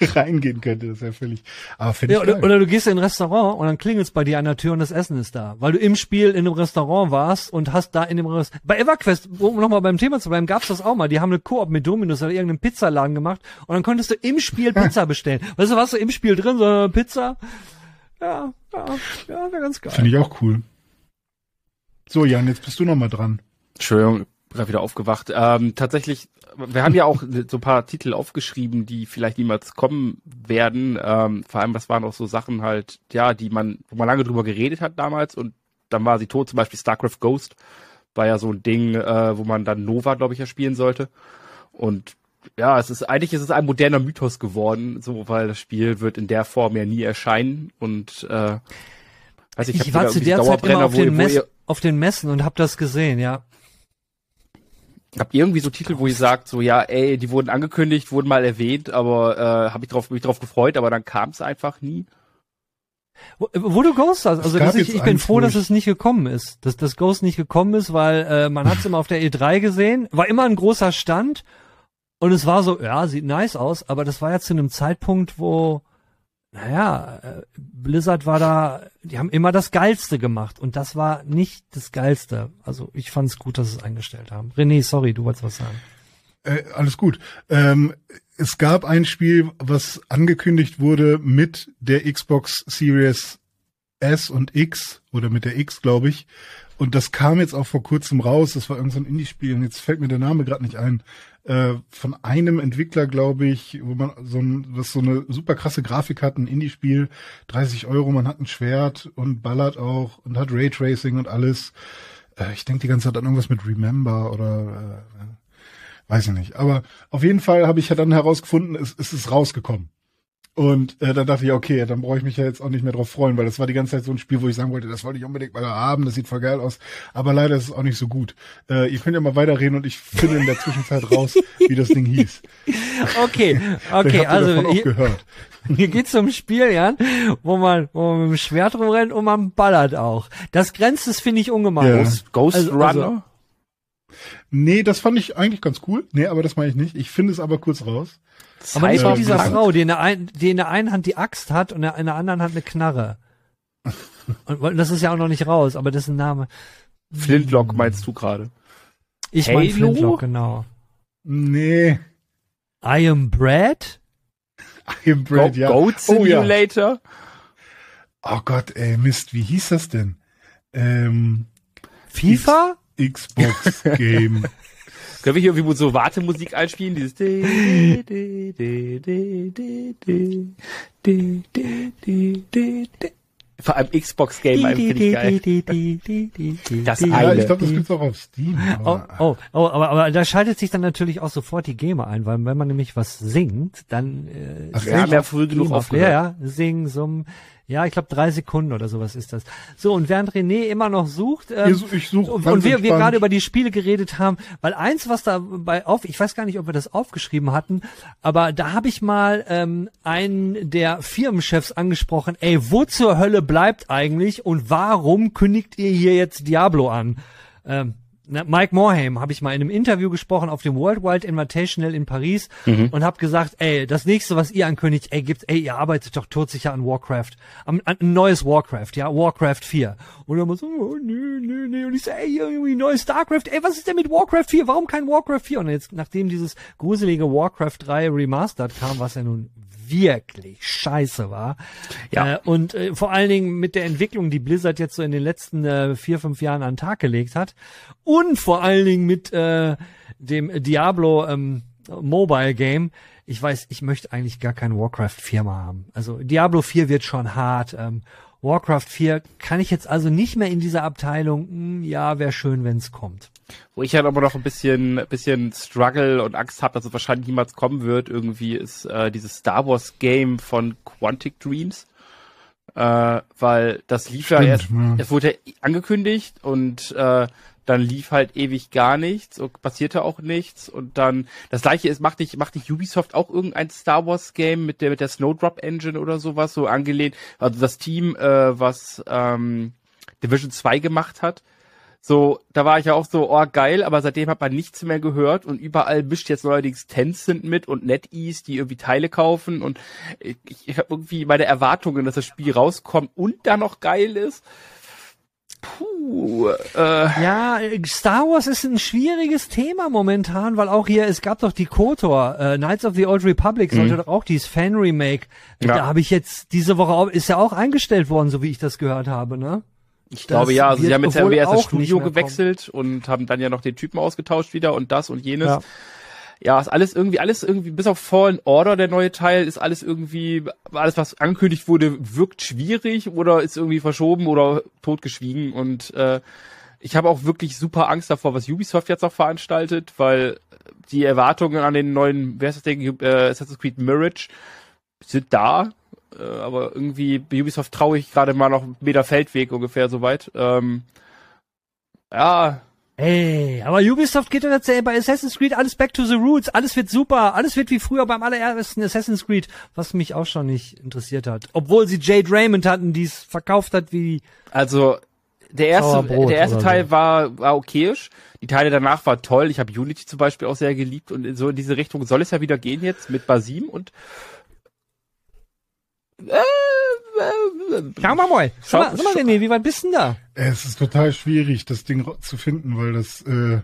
reingehen könnte. Das wäre völlig. Aber finde ja, ich oder, oder, du gehst in ein Restaurant und dann klingelt's bei dir an der Tür und das Essen ist da, weil du im Spiel in einem Restaurant warst und hast da in dem Restaurant. Bei EverQuest, um nochmal beim Thema zu bleiben, gab's das auch mal. Die haben eine Koop mit Dominus oder irgendeinen Pizzaladen gemacht und dann konntest du im Spiel Pizza bestellen. Weißt du, was du im Spiel drin, so eine Pizza? Ja, ja, ja, wäre ganz geil. Finde ich auch cool. So, Jan, jetzt bist du nochmal dran. Entschuldigung, gerade wieder aufgewacht. Ähm, tatsächlich wir haben ja auch so ein paar Titel aufgeschrieben, die vielleicht niemals kommen werden. Ähm, vor allem, was waren auch so Sachen halt, ja, die man, wo man lange drüber geredet hat damals und dann war sie tot, zum Beispiel StarCraft Ghost war ja so ein Ding, äh, wo man dann Nova, glaube ich, ja spielen sollte. Und ja, es ist eigentlich ist es ein moderner Mythos geworden, so weil das Spiel wird in der Form ja nie erscheinen und äh, weiß ich, ich war zu der Zeit immer auf den, Mess, auf den Messen und habe das gesehen, ja. Habt ihr irgendwie so Titel, wo ihr sagt, so ja, ey, die wurden angekündigt, wurden mal erwähnt, aber äh, habe ich drauf, mich drauf gefreut, aber dann kam es einfach nie? Wo, wo du Ghost hast, also ich, ich bin froh, dass es nicht gekommen ist, dass das Ghost nicht gekommen ist, weil äh, man hat es immer auf der E3 gesehen, war immer ein großer Stand und es war so, ja, sieht nice aus, aber das war ja zu einem Zeitpunkt, wo naja, äh, Blizzard war da, die haben immer das Geilste gemacht und das war nicht das Geilste. Also ich fand es gut, dass sie es eingestellt haben. René, sorry, du wolltest was sagen. Äh, alles gut. Ähm, es gab ein Spiel, was angekündigt wurde mit der Xbox Series S und X oder mit der X, glaube ich. Und das kam jetzt auch vor kurzem raus. Das war irgendein so Indie-Spiel und jetzt fällt mir der Name gerade nicht ein. Äh, von einem Entwickler, glaube ich, wo man so ein, was so eine super krasse Grafik hat, ein Indie-Spiel, 30 Euro, man hat ein Schwert und ballert auch und hat Raytracing und alles. Äh, ich denke die ganze Zeit an irgendwas mit Remember oder äh, weiß ich nicht. Aber auf jeden Fall habe ich ja dann herausgefunden, es, es ist rausgekommen. Und äh, dann dachte ich, okay, dann brauche ich mich ja jetzt auch nicht mehr drauf freuen, weil das war die ganze Zeit so ein Spiel, wo ich sagen wollte, das wollte ich unbedingt mal haben, das sieht voll geil aus. Aber leider ist es auch nicht so gut. Äh, ihr könnt ja mal weiterreden und ich finde in der Zwischenzeit raus, wie das Ding hieß. Okay, okay, also hier, gehört. hier geht's um Spiel, ja, wo man, wo man mit dem Schwert rumrennt und man ballert auch. Das grenzt es, finde ich, ungemein. Ja. Ghost, Ghost also, Runner? Also, nee, das fand ich eigentlich ganz cool. Nee, aber das meine ich nicht. Ich finde es aber kurz raus. Aber nicht mit dieser Frau, die in, der ein, die in der einen Hand die Axt hat und in der anderen Hand eine Knarre. Und das ist ja auch noch nicht raus, aber das ist ein Name. Flintlock meinst du gerade? Ich meine Flintlock, genau. Nee. I am Brad? I am Brad, Go ja. Goat Simulator? Oh, ja. oh Gott, ey, Mist, wie hieß das denn? Ähm, FIFA? X Xbox Game. Können wir hier irgendwie so Wartemusik einspielen? Dieses vor allem Xbox-Game finde ich geil. Das eine. Ja, ich glaube, das gibt's auch auf Steam. Aber. Oh, oh, oh, aber, aber da schaltet sich dann natürlich auch sofort die Gamer ein, weil wenn man nämlich was singt, dann äh, Ach, haben ja früh genug aufgehört. Ja, ja, sing, summ, Ja, ich glaube drei Sekunden oder sowas ist das. So, und während René immer noch sucht, ähm, ich suche und wir, wir gerade über die Spiele geredet haben, weil eins, was da bei auf, ich weiß gar nicht, ob wir das aufgeschrieben hatten, aber da habe ich mal ähm, einen der Firmenchefs angesprochen, ey, wo zur Hölle bleibt eigentlich und warum kündigt ihr hier jetzt Diablo an? Ähm, Mike Morhaime habe ich mal in einem Interview gesprochen auf dem Worldwide Invitational in Paris mhm. und habe gesagt, ey, das nächste, was ihr ankündigt, ey, gibt, ey, ihr arbeitet doch todsicher an Warcraft, an, an ein neues Warcraft, ja, Warcraft 4. Und dann so, oh, nö, nö, nö. Und ich so, ey, irgendwie neues StarCraft, ey, was ist denn mit Warcraft 4? Warum kein Warcraft 4? Und jetzt, nachdem dieses gruselige Warcraft 3 Remastered kam, was ja nun wirklich scheiße war. Ja. Äh, und äh, vor allen Dingen mit der Entwicklung, die Blizzard jetzt so in den letzten äh, vier, fünf Jahren an den Tag gelegt hat. Und vor allen Dingen mit äh, dem Diablo ähm, Mobile Game. Ich weiß, ich möchte eigentlich gar kein Warcraft 4 mal haben. Also Diablo 4 wird schon hart. Ähm, Warcraft 4 kann ich jetzt also nicht mehr in dieser Abteilung, mh, hm, ja, wäre schön, wenn es kommt. Wo ich halt aber noch ein bisschen, bisschen Struggle und Angst habe, dass es wahrscheinlich niemals kommen wird, irgendwie ist äh, dieses Star Wars Game von Quantic Dreams. Äh, weil das lief Stimmt, ja erst, ja. es wurde ja angekündigt und äh, dann lief halt ewig gar nichts und passierte auch nichts und dann das gleiche ist macht nicht macht nicht Ubisoft auch irgendein Star Wars Game mit der mit der Snowdrop Engine oder sowas so angelehnt also das Team äh, was ähm, Division 2 gemacht hat so, da war ich ja auch so, oh geil, aber seitdem hat man nichts mehr gehört und überall mischt jetzt neuerdings Tencent mit und NetEase, die irgendwie Teile kaufen und ich, ich habe irgendwie meine Erwartungen, dass das Spiel rauskommt und dann noch geil ist. Puh, äh. Ja, Star Wars ist ein schwieriges Thema momentan, weil auch hier, es gab doch die KOTOR, äh, Knights of the Old Republic sollte mhm. doch auch dieses Fan-Remake. Ja. Da habe ich jetzt diese Woche, auch, ist ja auch eingestellt worden, so wie ich das gehört habe, ne? Ich glaube ja, also sie haben jetzt ja erst das Studio gewechselt und haben dann ja noch den Typen ausgetauscht wieder und das und jenes. Ja. Ja, ist alles irgendwie, alles irgendwie, bis auf Fallen Order, der neue Teil, ist alles irgendwie, alles was angekündigt wurde, wirkt schwierig oder ist irgendwie verschoben oder totgeschwiegen und äh, ich habe auch wirklich super Angst davor, was Ubisoft jetzt noch veranstaltet, weil die Erwartungen an den neuen, wer ist das Ding, äh, Assassin's Creed Mirage sind da, äh, aber irgendwie bei Ubisoft traue ich gerade mal noch einen Meter Feldweg ungefähr soweit. Ähm, ja, Ey, aber Ubisoft geht doch jetzt bei Assassin's Creed alles back to the roots, alles wird super, alles wird wie früher beim allerersten Assassin's Creed, was mich auch schon nicht interessiert hat. Obwohl sie Jade Raymond hatten, die es verkauft hat wie Also der erste, der erste Teil so. war, war okayisch. Die Teile danach war toll. Ich habe Unity zum Beispiel auch sehr geliebt und so in diese Richtung soll es ja wieder gehen jetzt mit Basim und äh, Schauen wir mal. Schau, sag mal, sag mal René, wie weit bist du denn da? Es ist total schwierig, das Ding zu finden, weil das, äh,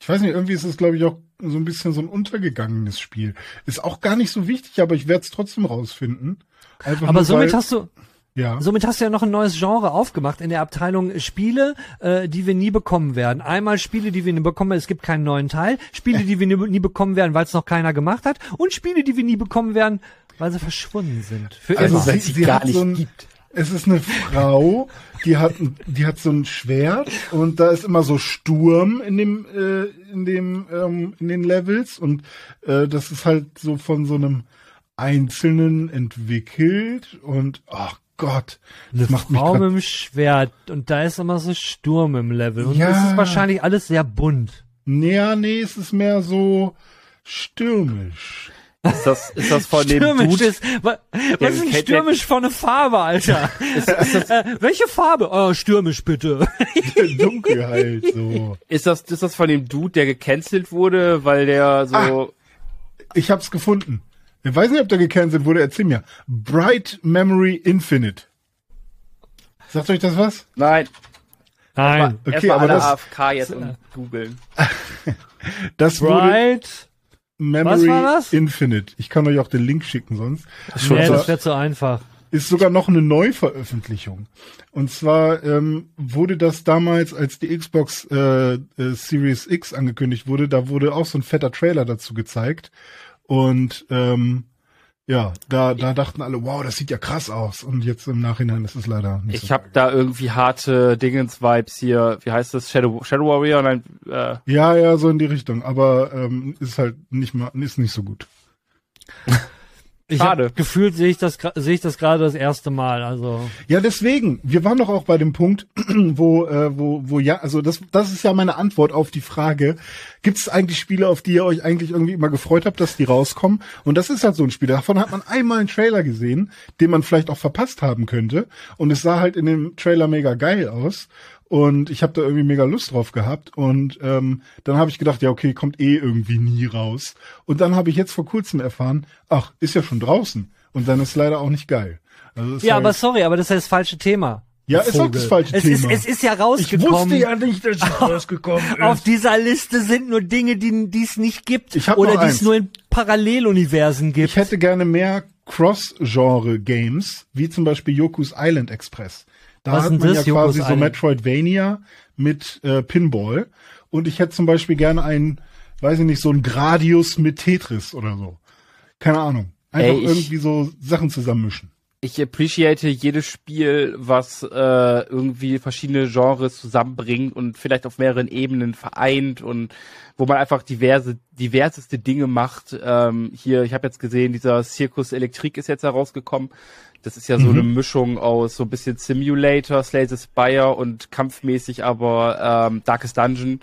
ich weiß nicht, irgendwie ist es, glaube ich, auch so ein bisschen so ein untergegangenes Spiel. Ist auch gar nicht so wichtig, aber ich werde es trotzdem rausfinden. Einfach aber somit weil, hast du, ja. Somit hast du ja noch ein neues Genre aufgemacht in der Abteilung Spiele, äh, die wir nie bekommen werden. Einmal Spiele, die wir nie bekommen, es gibt keinen neuen Teil. Spiele, die wir nie, nie bekommen werden, weil es noch keiner gemacht hat. Und Spiele, die wir nie bekommen werden, weil sie verschwunden sind. Für also immer. Sie, sie gar nicht so ein, gibt. Es ist eine Frau, die hat, die hat so ein Schwert und da ist immer so Sturm in dem, äh, in dem, ähm, in den Levels und äh, das ist halt so von so einem Einzelnen entwickelt und ach Gott, das eine macht Frau mich mit dem Schwert und da ist immer so Sturm im Level und ja. es ist wahrscheinlich alles sehr bunt. Ja, nee, es ist mehr so stürmisch. Ist das, ist das von stürmisch dem Dude? Ist, was, was ist denn stürmisch von eine Farbe, Alter? Ist, ist das, äh, welche Farbe? Oh, stürmisch bitte. Dunkel halt, so. Ist das, ist das von dem Dude, der gecancelt wurde, weil der so... Ah, ich hab's gefunden. Ich weiß nicht, ob der gecancelt wurde, erzähl mir. Bright Memory Infinite. Sagt euch das was? Nein. Nein. Okay, aber alle das, AFK jetzt und googeln. das Bright wurde, Memory Infinite. Ich kann euch auch den Link schicken sonst. Nee, das wäre zu einfach. Ist sogar noch eine Neuveröffentlichung. Und zwar ähm, wurde das damals, als die Xbox äh, äh, Series X angekündigt wurde, da wurde auch so ein fetter Trailer dazu gezeigt. Und ähm, ja, da, da dachten alle, wow, das sieht ja krass aus. Und jetzt im Nachhinein ist es leider nicht Ich so habe da irgendwie harte Dingens-Vibes hier. Wie heißt das? Shadow, Shadow Warrior? Nein, äh. Ja, ja, so in die Richtung. Aber ähm, ist halt nicht mal, ist nicht so gut. Ich Schade. gefühlt sehe ich das sehe ich das gerade das erste Mal. Also ja, deswegen. Wir waren doch auch bei dem Punkt, wo äh, wo wo ja, also das das ist ja meine Antwort auf die Frage. Gibt es eigentlich Spiele, auf die ihr euch eigentlich irgendwie immer gefreut habt, dass die rauskommen? Und das ist halt so ein Spiel. Davon hat man einmal einen Trailer gesehen, den man vielleicht auch verpasst haben könnte. Und es sah halt in dem Trailer mega geil aus. Und ich habe da irgendwie mega Lust drauf gehabt. Und ähm, dann habe ich gedacht, ja, okay, kommt eh irgendwie nie raus. Und dann habe ich jetzt vor kurzem erfahren, ach, ist ja schon draußen. Und dann ist leider auch nicht geil. Also ja, halt aber sorry, aber das ist das falsche Thema. Ja, ist auch das falsche es Thema. Ist, es ist ja rausgekommen. Ich wusste ja nicht, dass es rausgekommen ist. Auf dieser Liste sind nur Dinge, die es nicht gibt. Ich hab oder die es nur in Paralleluniversen gibt. Ich hätte gerne mehr Cross-Genre-Games, wie zum Beispiel Yoku's Island Express. Da Was hat man das? ja quasi so Metroidvania mit äh, Pinball. Und ich hätte zum Beispiel gerne ein, weiß ich nicht, so ein Gradius mit Tetris oder so. Keine Ahnung. Einfach Ey, irgendwie so Sachen zusammenmischen. Ich appreciate jedes Spiel, was äh, irgendwie verschiedene Genres zusammenbringt und vielleicht auf mehreren Ebenen vereint und wo man einfach diverse, diverseste Dinge macht. Ähm, hier, ich habe jetzt gesehen, dieser Circus Elektrik ist jetzt herausgekommen. Das ist ja so mhm. eine Mischung aus so ein bisschen Simulator, Slay the Spire und kampfmäßig aber ähm, Darkest Dungeon.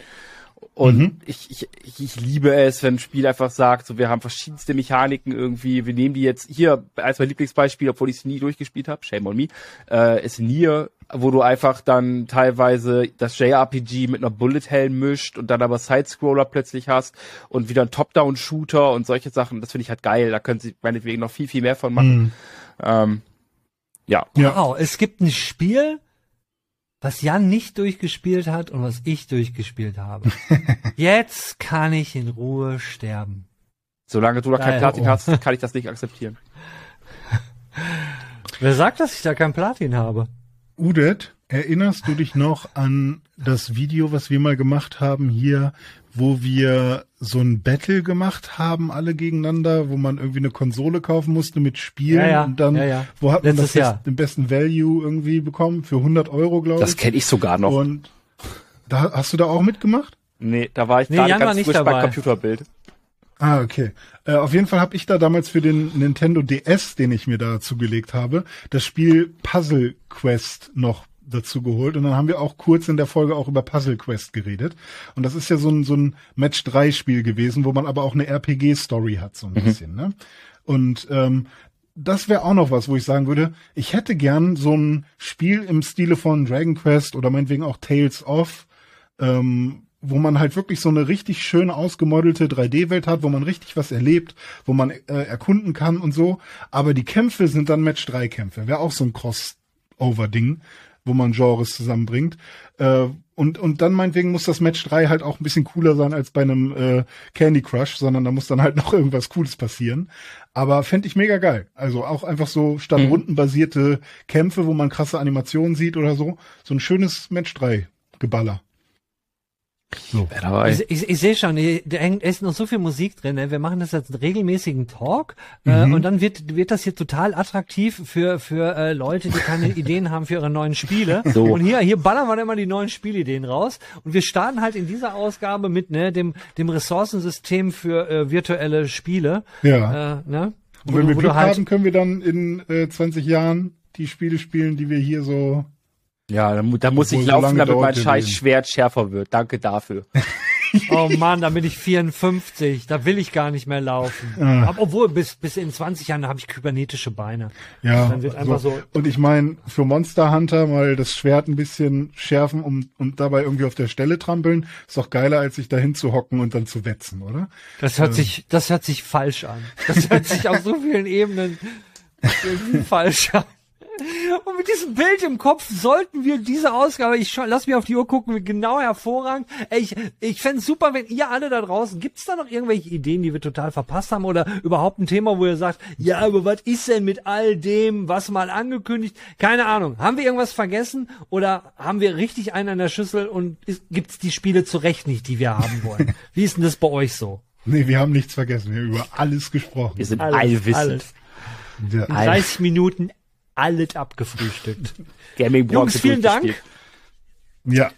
Und mhm. ich, ich, ich liebe es, wenn ein Spiel einfach sagt, so wir haben verschiedenste Mechaniken irgendwie, wir nehmen die jetzt hier als mein Lieblingsbeispiel, obwohl ich es nie durchgespielt habe, shame on me, äh, ist Nier, wo du einfach dann teilweise das JRPG mit einer Bullet Hell mischt und dann aber Sidescroller plötzlich hast und wieder ein Top-Down-Shooter und solche Sachen, das finde ich halt geil, da können sie meinetwegen noch viel, viel mehr von machen. Mhm. Ähm, ja. Wow, es gibt ein Spiel, was Jan nicht durchgespielt hat und was ich durchgespielt habe. Jetzt kann ich in Ruhe sterben. Solange du da kein Platin oh. hast, kann ich das nicht akzeptieren. Wer sagt, dass ich da kein Platin habe? Udet, erinnerst du dich noch an das Video, was wir mal gemacht haben hier wo wir so ein Battle gemacht haben, alle gegeneinander, wo man irgendwie eine Konsole kaufen musste mit Spielen ja, ja, und dann, ja, ja. wo hat man das best, den besten Value irgendwie bekommen? Für 100 Euro, glaube ich. Das kenne ich sogar noch. Und da, hast du da auch mitgemacht? Nee, da war ich nee, gerade ganz frisch dabei. bei Computerbild. Ah, okay. Äh, auf jeden Fall habe ich da damals für den Nintendo DS, den ich mir da zugelegt habe, das Spiel Puzzle Quest noch dazu geholt und dann haben wir auch kurz in der Folge auch über Puzzle Quest geredet. Und das ist ja so ein, so ein Match 3 Spiel gewesen, wo man aber auch eine RPG-Story hat, so ein mhm. bisschen, ne? Und ähm, das wäre auch noch was, wo ich sagen würde, ich hätte gern so ein Spiel im Stile von Dragon Quest oder meinetwegen auch Tales of, ähm, wo man halt wirklich so eine richtig schön ausgemodelte 3D-Welt hat, wo man richtig was erlebt, wo man äh, erkunden kann und so. Aber die Kämpfe sind dann Match-3-Kämpfe. Wäre auch so ein Crossover-Ding wo man Genres zusammenbringt. Äh, und, und dann meinetwegen muss das Match 3 halt auch ein bisschen cooler sein als bei einem äh, Candy Crush, sondern da muss dann halt noch irgendwas Cooles passieren. Aber fände ich mega geil. Also auch einfach so statt mhm. rundenbasierte Kämpfe, wo man krasse Animationen sieht oder so, so ein schönes Match 3 Geballer. So. Ich, ich, ich sehe schon, da ist noch so viel Musik drin. Ne? Wir machen das als regelmäßigen Talk äh, mhm. äh, und dann wird wird das hier total attraktiv für für äh, Leute, die keine Ideen haben für ihre neuen Spiele. So. Und hier hier ballern wir immer die neuen Spielideen raus und wir starten halt in dieser Ausgabe mit ne dem dem Ressourcensystem für äh, virtuelle Spiele. Ja. Äh, ne? Und wenn wir Glück halt haben, können wir dann in äh, 20 Jahren die Spiele spielen, die wir hier so ja, da, da muss ich laufen, damit mein scheiß Schwert schärfer wird. Danke dafür. oh Mann, da bin ich 54. Da will ich gar nicht mehr laufen. Ja. Obwohl, bis, bis in 20 Jahren habe ich kybernetische Beine. Ja. Dann wird einfach so. so und ich meine, für Monster Hunter mal das Schwert ein bisschen schärfen um, und dabei irgendwie auf der Stelle trampeln, ist doch geiler, als sich dahin zu hocken und dann zu wetzen, oder? Das hört ähm. sich, das hört sich falsch an. Das hört sich auf so vielen Ebenen irgendwie falsch an. Und mit diesem Bild im Kopf sollten wir diese Ausgabe, ich schau, lass mich auf die Uhr gucken, genau hervorragend. Ich ich fände super, wenn ihr alle da draußen, gibt's da noch irgendwelche Ideen, die wir total verpasst haben oder überhaupt ein Thema, wo ihr sagt, ja, aber was ist denn mit all dem, was mal angekündigt? Keine Ahnung. Haben wir irgendwas vergessen oder haben wir richtig einen an der Schüssel und ist, gibt's die Spiele zurecht nicht, die wir haben wollen? Wie ist denn das bei euch so? Nee, wir haben nichts vergessen. Wir haben über alles gesprochen. Wir sind alles, allwissend. Alles. In 30 Minuten alles abgefrühstückt. Gaming Jungs, vielen Dank. Ja.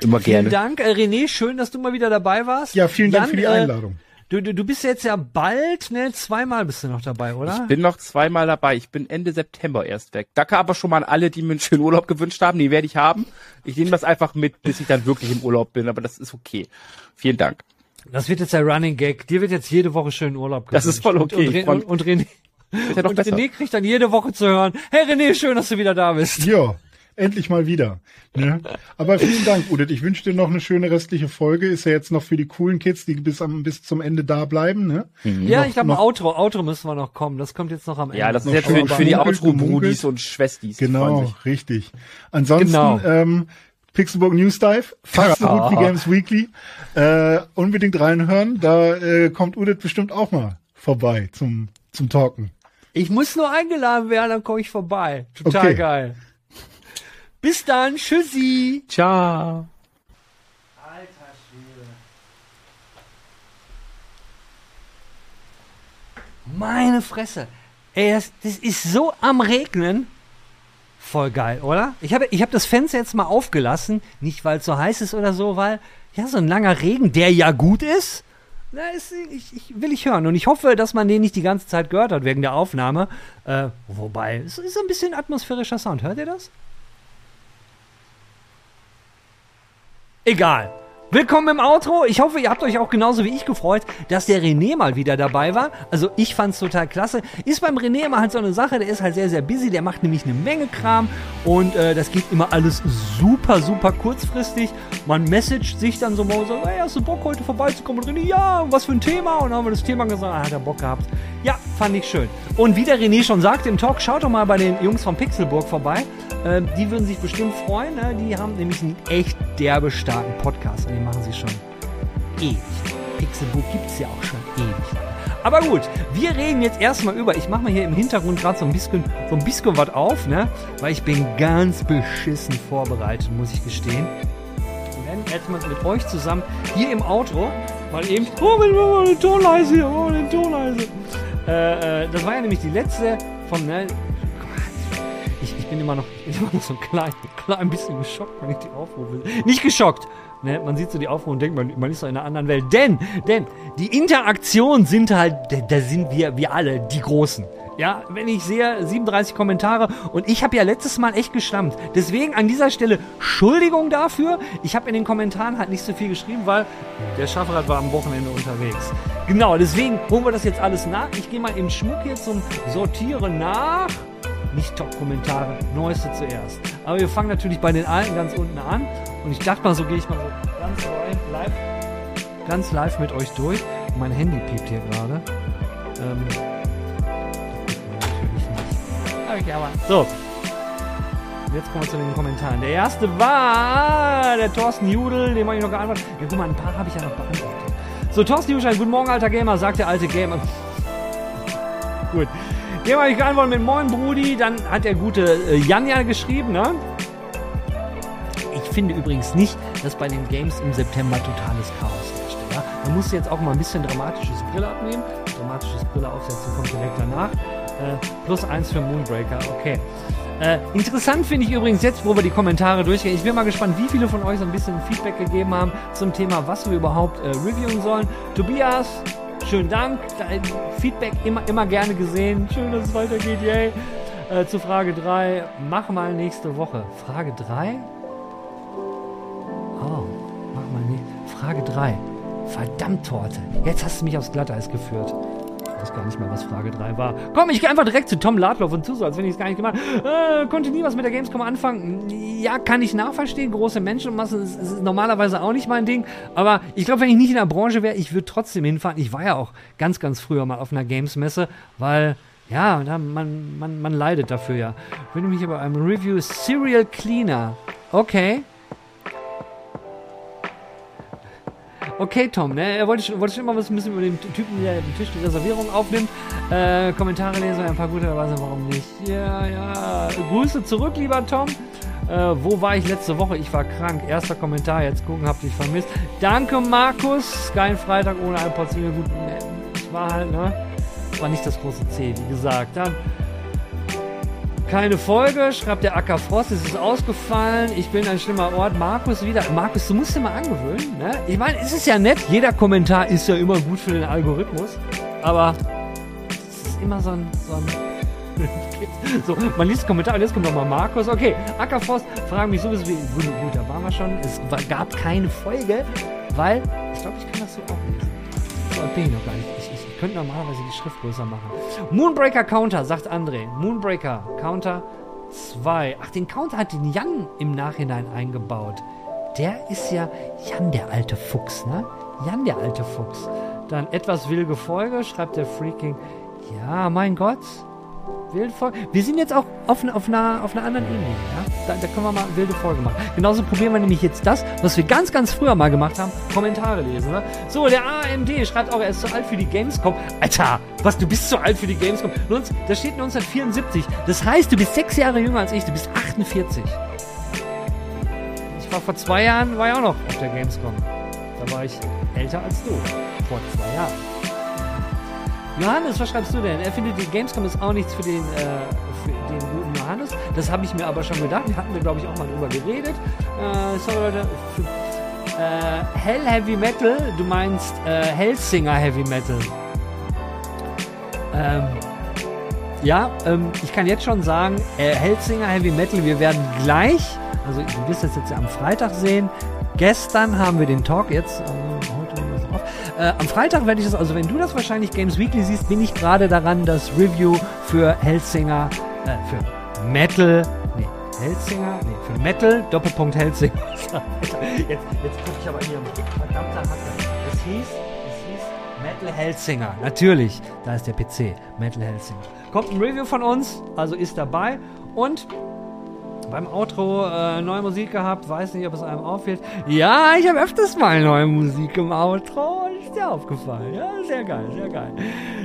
Immer gerne. Vielen Dank, äh, René, schön, dass du mal wieder dabei warst. Ja, vielen Jan, Dank für die äh, Einladung. du, du, du bist jetzt ja bald, ne, zweimal bist du noch dabei, oder? Ich bin noch zweimal dabei. Ich bin Ende September erst weg. Danke aber schon mal an alle, die mir einen schönen Urlaub gewünscht haben. Die werde ich haben. Ich nehme das einfach mit, bis ich dann wirklich im Urlaub bin, aber das ist okay. Vielen Dank. Das wird jetzt der Running Gag. Dir wird jetzt jede Woche schön Urlaub gewünscht. Das ist voll okay. Und, und, und, und René, Ist ja doch und besser. René kriegt dann jede Woche zu hören, hey René, schön, dass du wieder da bist. Ja, endlich mal wieder. Ne? Aber vielen Dank, Udit. Ich wünsche dir noch eine schöne restliche Folge. Ist ja jetzt noch für die coolen Kids, die bis, am, bis zum Ende da bleiben. Ne? Ja, ich glaube, ein noch- Outro, Outro müssen wir noch kommen. Das kommt jetzt noch am Ende. Ja, das ist Noch jetzt schon für, für die Outro-Brudis und Schwestis. Genau, richtig. Ansonsten Genau. ähm, Pixelburg News Dive, fast so gut wie. Games Weekly. Äh, unbedingt reinhören. Da äh, kommt Udit bestimmt auch mal vorbei zum, zum Talken. Ich muss nur eingeladen werden, dann komme ich vorbei. Total Okay. geil. Bis dann, tschüssi. Ciao. Meine Fresse. Ey, das, das ist so am Regnen. Voll geil, oder? Ich habe ich hab das Fenster jetzt mal aufgelassen. Nicht, weil es so heiß ist oder so, weil, ja, so ein langer Regen, der ja gut ist, na, ist ich, ich, will ich hören. Und ich hoffe, dass man den nicht die ganze Zeit gehört hat wegen der Aufnahme. Äh, wobei, es ist ein bisschen atmosphärischer Sound. Hört ihr das? Egal. Willkommen im Outro. Ich hoffe, ihr habt euch auch genauso wie ich gefreut, dass der René mal wieder dabei war. Also ich fand's total klasse. Ist beim René immer halt so eine Sache, der ist halt sehr, sehr busy, der macht nämlich eine Menge Kram und äh, das geht immer alles super, super kurzfristig. Man messagt sich dann so mal so, hey, hast du Bock heute vorbeizukommen? Und René, ja, was für ein Thema? Und dann haben wir das Thema gesagt, ah, hat er Bock gehabt. Ja, fand ich schön. Und wie der René schon sagte im Talk, schaut doch mal bei den Jungs von Pixelburg vorbei. Ähm, die würden sich bestimmt freuen. Ne? Die haben nämlich einen echt derbe starken Podcast. Und den machen sie schon ewig. Pixelbook gibt's ja auch schon ewig. Aber gut, wir reden jetzt erstmal über. Ich mache mal hier im Hintergrund gerade so ein bisschen, so ein bisschen was auf, ne? Weil ich bin ganz beschissen vorbereitet, muss ich gestehen. Und dann jetzt mal mit euch zusammen hier im Outro, mal eben. Oh, wir mal den Ton leise hier, oh, den Ton leise. Äh, äh, das war ja nämlich die letzte vom, ne? Ich, bin immer noch, ich bin immer noch so ein klein, klein bisschen geschockt, wenn ich die aufrufe. Nicht geschockt. Ne, man sieht so die Aufrufe und denkt, man, man ist doch in einer anderen Welt. Denn, denn, die Interaktionen sind halt, da, sind wir, wir alle, die Großen. Ja, wenn ich sehe, 37 Kommentare und ich habe ja letztes Mal echt geschlammt. Deswegen an dieser Stelle Entschuldigung dafür. Ich habe in den Kommentaren halt nicht so viel geschrieben, weil der Schaffrad war am Wochenende unterwegs. Genau, deswegen holen wir das jetzt alles nach. Ich gehe mal im Schmuck hier zum Sortieren nach. Nicht Top-Kommentare, neueste zuerst. Aber wir fangen natürlich bei den alten ganz unten an. Und ich dachte mal, so gehe ich mal so ganz live, ganz live mit euch durch. Mein Handy piept hier gerade. Ähm, natürlich nicht. Okay, aber so. Jetzt kommen wir zu den Kommentaren. Der erste war der Thorsten Judel, den habe ich noch geantwortet. Ja, guck mal, ein paar habe ich ja noch beantwortet. So, Thorsten Judel, guten Morgen, alter Gamer, sagt der alte Gamer. Gut. Dem habe ich geantwortet mit Moin Brudi. Dann hat der gute äh, Janja geschrieben, ne? Ich finde übrigens nicht, dass bei den Games im September totales Chaos herrscht. Ja? Man muss jetzt auch mal ein bisschen dramatisches Brille abnehmen. Dramatisches Brille aufsetzen kommt direkt danach. Äh, plus eins für Moonbreaker, okay. Äh, interessant finde ich übrigens jetzt, wo wir die Kommentare durchgehen. Ich bin mal gespannt, wie viele von euch so ein bisschen Feedback gegeben haben zum Thema, was wir überhaupt äh, reviewen sollen. Tobias, schönen Dank. Dein Feedback immer, immer gerne gesehen. Schön, dass es weitergeht, yay. Äh, zu Frage 3. Mach mal nächste Woche. Frage 3? Oh, mach mal nicht. Frage 3. Verdammt, Torte. Jetzt hast du mich aufs Glatteis geführt. Weiß gar nicht mehr, was Frage 3 war. Komm, ich gehe einfach direkt zu Tom Ladloff und zu, so als wenn ich es gar nicht gemacht habe. Äh, konnte nie was mit der Gamescom anfangen. Ja, kann ich nachverstehen. Große Menschenmasse ist, ist normalerweise auch nicht mein Ding. Aber ich glaube, wenn ich nicht in der Branche wäre, ich würde trotzdem hinfahren. Ich war ja auch ganz, ganz früher mal auf einer Games-Messe, weil ja, man, man, man leidet dafür ja. Ich bin nämlich bei einem Review Serial Cleaner. Okay. Okay, Tom, ne? Er wollte schon, wollte schon immer was ein bisschen über den Typen, der den Tisch die Reservierung aufnimmt. Äh, Kommentare lesen, ein paar gute sind, warum nicht? Ja, ja. Grüße zurück, lieber Tom. Äh, wo war ich letzte Woche? Ich war krank. Erster Kommentar, jetzt gucken, hab dich vermisst. Danke, Markus. Kein Freitag ohne eine Portion. Gut, ne, ich war halt, ne? War nicht das große C, wie gesagt. Dann Keine Folge, schreibt der Acker Frost, es ist ausgefallen. Ich bin ein schlimmer Ort. Markus wieder. Markus, du musst dir mal angewöhnen. Ne? Ich meine, es ist ja nett. Jeder Kommentar ist ja immer gut für den Algorithmus. Aber es ist immer so ein, so ein so, man liest Kommentar und jetzt kommt nochmal Markus. Okay, Ackerfrost fragen mich sowieso, wie, gut, gut, da waren wir schon. Es gab keine Folge, weil, ich glaube, ich kann das so auch lesen. So bin ich noch gar nicht. Ich, könnte normalerweise die Schrift größer machen. Moonbreaker Counter, sagt André. Moonbreaker Counter 2. Ach, den Counter hat den Jan im Nachhinein eingebaut. Der ist ja Jan, der alte Fuchs, ne? Jan, der alte Fuchs. Dann etwas wilde Folge, schreibt der Freaking. Ja, mein Gott. Wilde Folge. Wir sind jetzt auch auf, auf, einer, auf einer anderen Ebene. Ja? Da, da, können wir mal wilde Folge machen. Genauso probieren wir nämlich jetzt das, was wir ganz, ganz früher mal gemacht haben: Kommentare lesen. Ne? So, der AMD schreibt auch, er ist zu alt für die Gamescom. Alter, was, du bist zu alt für die Gamescom? Da steht 1974. Das heißt, du bist sechs Jahre jünger als ich. Du bist 48. Ich war vor zwei Jahren, war ja auch noch auf der Gamescom. Da war ich älter als du. Vor zwei Jahren. Johannes, was schreibst du denn? Er findet, die Gamescom ist auch nichts für den, äh, für den guten Johannes. Das habe ich mir aber schon gedacht. Hatten wir, glaube ich, auch mal drüber geredet. Äh, sorry, Leute. Äh, Hell Heavy Metal, du meinst äh, Hellsinger Heavy Metal. Ähm, ja, ähm, ich kann jetzt schon sagen, äh, Hellsinger Heavy Metal, wir werden gleich, also ihr wisst das jetzt ja am Freitag sehen. Gestern haben wir den Talk, jetzt, äh, am Freitag werde ich das, also wenn du das wahrscheinlich Games Weekly siehst, bin ich gerade daran, das Review für Helsinger, äh, für Metal, nee, Helsinger, nee, für Metal, Doppelpunkt Helsinger. jetzt, jetzt gucke ich aber hier, verdammter Hacke. Es hieß, es hieß Metal Helsinger, natürlich, da ist der PC, Metal Helsinger. Kommt ein Review von uns, also ist dabei und beim Outro äh, neue Musik gehabt, weiß nicht, ob es einem auffällt. Ja, ich habe öfters mal neue Musik im Outro. Ist dir aufgefallen. Ja, sehr geil, sehr geil.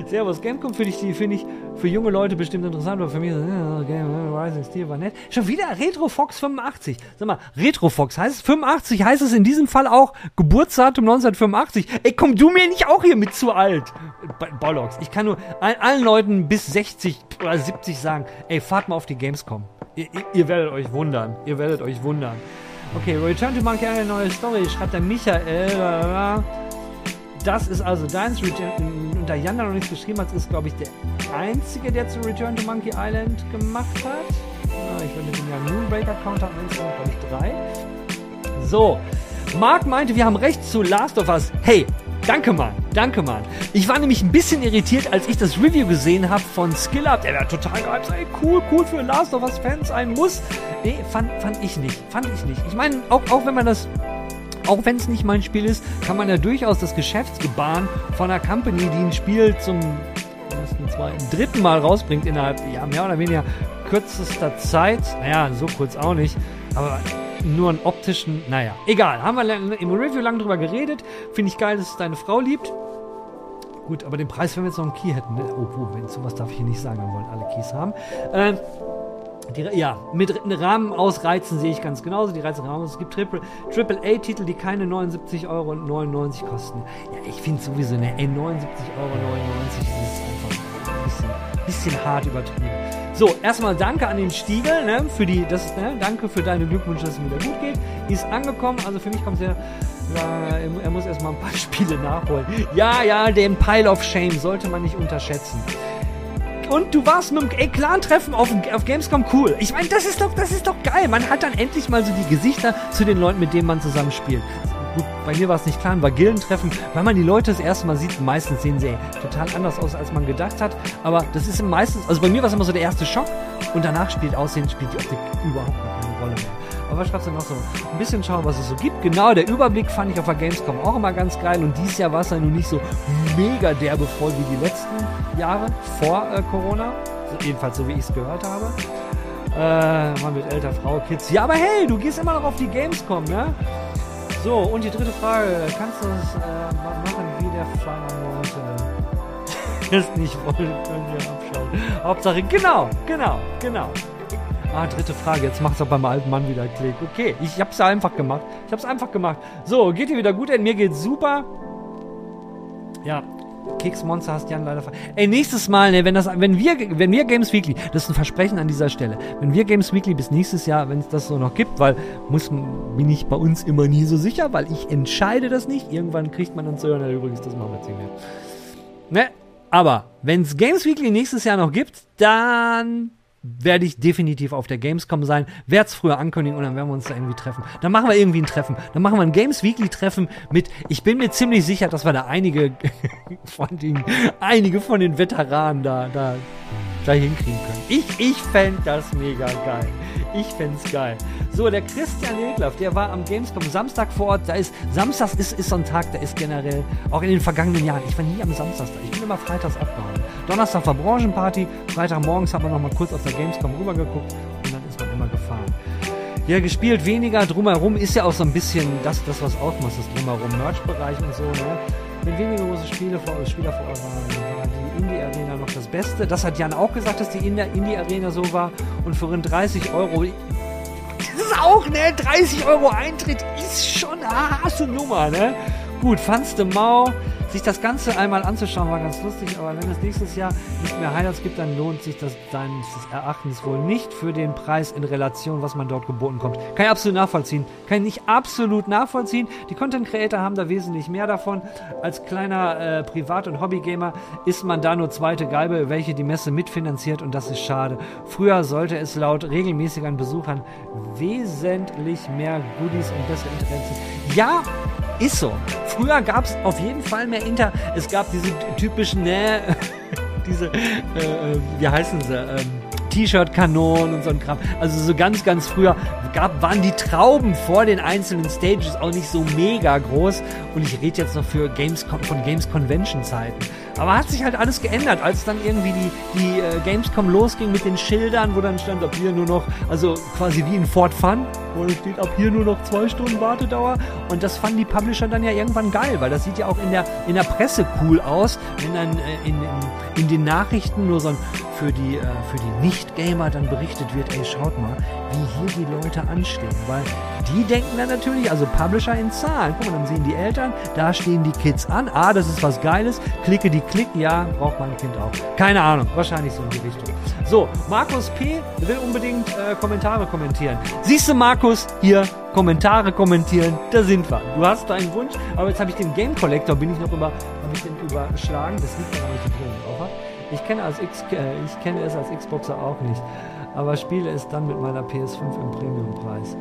Servus, Gamecom finde ich, find ich für junge Leute bestimmt interessant, aber für mich Game Rising Steel war nett. Schon wieder Retro Fox 85. Sag mal, Retro Fox heißt es 85, heißt es in diesem Fall auch Geburtsdatum 1985. Ey, komm du mir nicht auch hier mit zu alt. Bollocks. Ich kann nur allen Leuten bis 60 oder 70 sagen, ey, fahrt mal auf die Gamescom. Ihr, ihr, werdet euch wundern. Ihr werdet euch wundern. Okay, Return to Monkey eine neue Story. Schreibt der Michael. Das ist also deins. Und da Jan da noch nichts geschrieben hat, ist, glaube ich, der einzige, der zu Return to Monkey Island gemacht hat. Ich bin mit dem Jan Moonbreaker-Account, haben wir insgesamt, glaube ich, drei. So. Mark meinte, wir haben recht zu Last of Us. Hey, Danke, Mann. Danke, Mann. Ich war nämlich ein bisschen irritiert, als ich das Review gesehen habe von SkillUp. Der war total geil. Ey, cool, cool für Last of Us Fans sein muss. Nee, fand, fand ich nicht. Fand ich nicht. Ich meine, auch, auch wenn man das auch wenn es nicht mein Spiel ist, kann man ja durchaus das Geschäftsgebaren von einer Company, die ein Spiel zum zweiten, dritten Mal rausbringt innerhalb ja, mehr oder weniger kürzester Zeit. Naja, so kurz auch nicht. Aber nur einen optischen, naja, egal. Haben wir im Review lang drüber geredet. Finde ich geil, dass es deine Frau liebt. Gut, aber den Preis, wenn wir jetzt noch einen Key hätten, ne? Oh, oh, wenn sowas darf ich hier nicht sagen, wir wollen alle Keys haben. Ähm, die, ja, mit Rahmen ausreizen sehe ich ganz genauso. Die reizen Rahmen Es gibt Triple, Triple A-Titel, die keine 79,99 Euro kosten. Ja, ich finde sowieso, ne, ey, 79,99 Euro ist einfach ein bisschen, bisschen hart übertrieben. So, erstmal danke an den Stiegel, ne, für die, das ne, danke für deine Glückwünsche, dass es wieder gut geht. Ist angekommen, also für mich kommt es ja, er muss erstmal ein paar Spiele nachholen. Ja, ja, den Pile of Shame sollte man nicht unterschätzen. Und du warst mit dem Clan-Treffen auf, auf Gamescom cool. Ich meine, das ist doch, das ist doch geil. Man hat dann endlich mal so die Gesichter zu den Leuten, mit denen man zusammen spielt. Gut, bei mir war es nicht klar, war Gildentreffen, weil man die Leute das erste Mal sieht, meistens sehen sie ey, total anders aus, als man gedacht hat. Aber das ist meistens, also bei mir war es immer so der erste Schock und danach spielt Aussehen, spielt die Optik überhaupt Rolle mehr. Aber schreibst du noch so? Ein bisschen schauen, was es so gibt. Genau, der Überblick fand ich auf der Gamescom auch immer ganz geil und dieses Jahr war es ja nun nicht so mega derbe voll wie die letzten Jahre vor äh, Corona. So, jedenfalls so wie ich es gehört habe. Äh, mal mit älter Frau, Kids. Ja, aber hey, du gehst immer noch auf die Gamescom, ne? So, und die dritte Frage. Kannst du es äh, machen wie der Fahrer heute? es nicht wollen, könnt ihr abschauen. Hauptsache, genau, genau, genau. Ah, dritte Frage. Jetzt macht es auch beim alten Mann wieder Klick. Okay, ich hab's einfach gemacht. Ich hab's einfach gemacht. So, geht dir wieder gut? Mir geht's super. Ja, Keksmonster hast Jan leider ver Ey, nächstes Mal, ne, wenn das, wenn wir, wenn wir Games Weekly, das ist ein Versprechen an dieser Stelle, wenn wir Games Weekly bis nächstes Jahr, wenn es das so noch gibt, weil muss, bin ich bei uns immer nie so sicher, weil ich entscheide das nicht. Irgendwann kriegt man dann zu hören, übrigens, das machen wir jetzt nicht mehr. Ne? Aber wenn es Games Weekly nächstes Jahr noch gibt, dann werde ich definitiv auf der Gamescom sein, werde es früher ankündigen und dann werden wir uns da irgendwie treffen. Dann machen wir irgendwie ein Treffen. Dann machen wir ein Games Weekly Treffen mit, ich bin mir ziemlich sicher, dass wir da einige von den, einige von den Veteranen da, da, da hinkriegen können. Ich, ich fände das mega geil. Ich fände es geil. So, der Christian Leglaff, der war am Gamescom Samstag vor Ort. Da ist, Samstags ist, ist so ein Tag, der ist generell, auch in den vergangenen Jahren, ich war nie am Samstag da. Ich bin immer freitags abgehauen. Donnerstag war Branchenparty, Freitagmorgens hat man noch mal kurz auf der Gamescom rübergeguckt und dann ist man immer gefahren. Ja, gespielt weniger, drumherum ist ja auch so ein bisschen das, das was ausmacht, das drumherum, Merch-Bereich und so, ne? Wenn wenige große Spiele vor, Spieler vor Ort waren, war die Indie-Arena noch das Beste. Das hat Jan auch gesagt, dass die Indie-Arena so war. Und für rund 30 Euro, das ist auch, ne? 30 Euro Eintritt ist schon eine harte Nummer, ne? Gut, fandst du mau? Sich das Ganze einmal anzuschauen war ganz lustig, aber wenn es nächstes Jahr nicht mehr Highlights gibt, dann lohnt sich das deines Erachtens wohl nicht für den Preis in Relation, was man dort geboten kommt. Kann ich absolut nachvollziehen. Kann ich absolut nachvollziehen. Die Content Creator haben da wesentlich mehr davon. Als kleiner äh, Privat- und Hobbygamer ist man da nur zweite Geibe, welche die Messe mitfinanziert und das ist schade. Früher sollte es laut regelmäßigen Besuchern wesentlich mehr Goodies und bessere Interesse. Ja, ist so. Früher gab es auf jeden Fall mehr Inter. Es gab diese typischen, ne, diese, äh, wie heißen sie, ähm, T-Shirt-Kanonen und so ein Kram. Also so ganz, ganz früher gab, waren die Trauben vor den einzelnen Stages auch nicht so mega groß. Und ich rede jetzt noch für Games von Games Convention Zeiten. Aber hat sich halt alles geändert, als dann irgendwie die, die äh, Gamescom losging mit den Schildern, wo dann stand, ab hier nur noch, also quasi wie in Fort Fun, wo steht ab hier nur noch zwei Stunden Wartedauer. Und das fanden die Publisher dann ja irgendwann geil, weil das sieht ja auch in der, in der Presse cool aus, wenn dann äh, in, in, in den Nachrichten nur so ein für die, äh, für die Nicht-Gamer dann berichtet wird, ey, schaut mal, wie hier die Leute anstehen. Weil die denken dann natürlich, also Publisher in Zahlen. Guck mal, dann sehen die Eltern, da stehen die Kids an. Ah, das ist was Geiles. Klicke die Klick, ja, braucht mein Kind auch. Keine Ahnung, wahrscheinlich so in die Richtung. So, Markus P. will unbedingt äh, Kommentare kommentieren. Siehst du, Markus, hier Kommentare kommentieren, da sind wir. Du hast deinen Wunsch, aber jetzt habe ich den Game Collector, bin ich noch über, habe ich den überschlagen. Das liegt daran, dass ich. Ich kenne, als X, äh, ich kenne es als Xboxer auch nicht, aber spiele es dann mit meiner PS5 im Premiumpreis.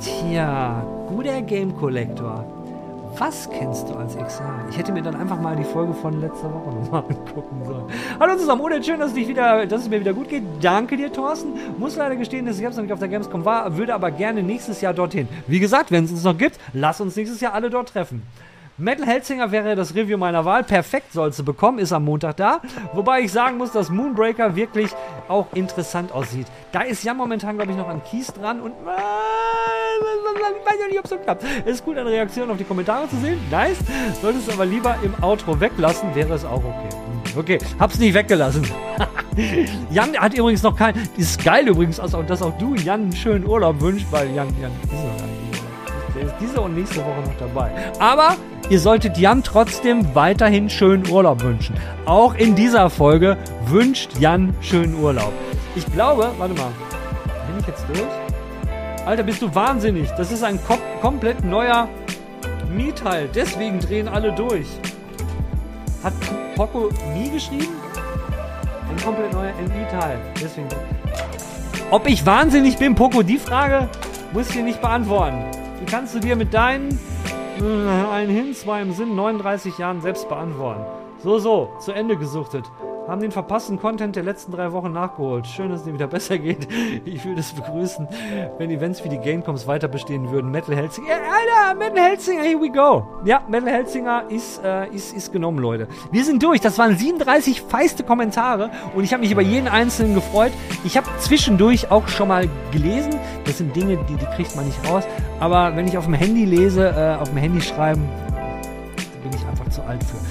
Tja, guter Game Collector. Was kennst du als XR? Ich hätte mir dann einfach mal die Folge von letzter Woche nochmal angucken sollen. Hallo zusammen, Oder schön, dass, dich wieder, dass es mir wieder gut geht. Danke dir, Thorsten. Muss leider gestehen, dass ich selbst noch nicht auf der Gamescom war, würde aber gerne nächstes Jahr dorthin. Wie gesagt, wenn es uns noch gibt, lass uns nächstes Jahr alle dort treffen. Metal Helsinger wäre das Review meiner Wahl. Perfekt sollst du bekommen, ist am Montag da. Wobei ich sagen muss, dass Moonbreaker wirklich auch interessant aussieht. Da ist ja momentan, glaube ich, noch ein Kies dran und äh, ich weiß ja nicht, ob es so klappt. Ist gut, eine Reaktion auf die Kommentare zu sehen. Nice. Solltest du aber lieber im Outro weglassen, wäre es auch okay. Okay, hab's nicht weggelassen. Jan hat übrigens noch kein. Ist geil übrigens, also, dass auch du Jan einen schönen Urlaub wünschst, weil Jan, Jan ist noch nicht. Der ist diese und nächste Woche noch dabei. Aber ihr solltet Jan trotzdem weiterhin schönen Urlaub wünschen. Auch in dieser Folge wünscht Jan schönen Urlaub. Ich glaube, warte mal, bin ich jetzt durch? Alter, bist du wahnsinnig. Das ist ein kom komplett neuer Mi-Teil. Deswegen drehen alle durch. Hat Poco nie geschrieben? Ein komplett neuer MI-Teil. Deswegen. Ob ich wahnsinnig bin, Poco, die Frage muss ich dir nicht beantworten. Die kannst du dir mit deinen ein hin, zwei im Sinn, 39 Jahren selbst beantworten. So, so, zu Ende gesuchtet haben den verpassten Content der letzten drei Wochen nachgeholt. Schön, dass es dir wieder besser geht. Ich würde es begrüßen, wenn Events wie die Gamecoms weiter bestehen würden. Metal Helsinger, Alter, Metal Helsinger, here we go. Ja, Metal Helsinger ist, äh, ist, ist genommen, Leute. Wir sind durch. Das waren 37 feiste Kommentare und ich habe mich über jeden einzelnen gefreut. Ich habe zwischendurch auch schon mal gelesen. Das sind Dinge, die, die kriegt man nicht raus. Aber wenn ich auf dem Handy lese, äh, auf dem Handy schreiben, bin ich einfach zu alt für.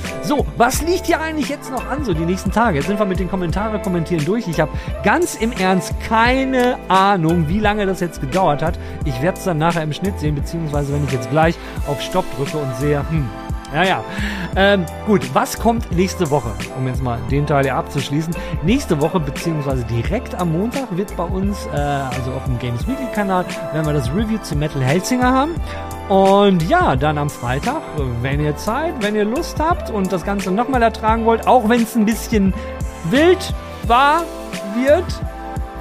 Was liegt hier eigentlich jetzt noch an, so die nächsten Tage? Jetzt sind wir mit den Kommentaren kommentieren durch. Ich habe ganz im Ernst keine Ahnung, wie lange das jetzt gedauert hat. Ich werde es dann nachher im Schnitt sehen, beziehungsweise wenn ich jetzt gleich auf Stopp drücke und sehe, hm, Naja, ähm, gut, was kommt nächste Woche? Um jetzt mal den Teil hier abzuschließen. Nächste Woche, beziehungsweise direkt am Montag, wird bei uns, äh, also auf dem Games Weekly Kanal, werden wir das Review zu Metal Helsinger haben. Und ja, dann am Freitag, wenn ihr Zeit, wenn ihr Lust habt und das Ganze nochmal ertragen wollt, auch wenn es ein bisschen wild war, wird,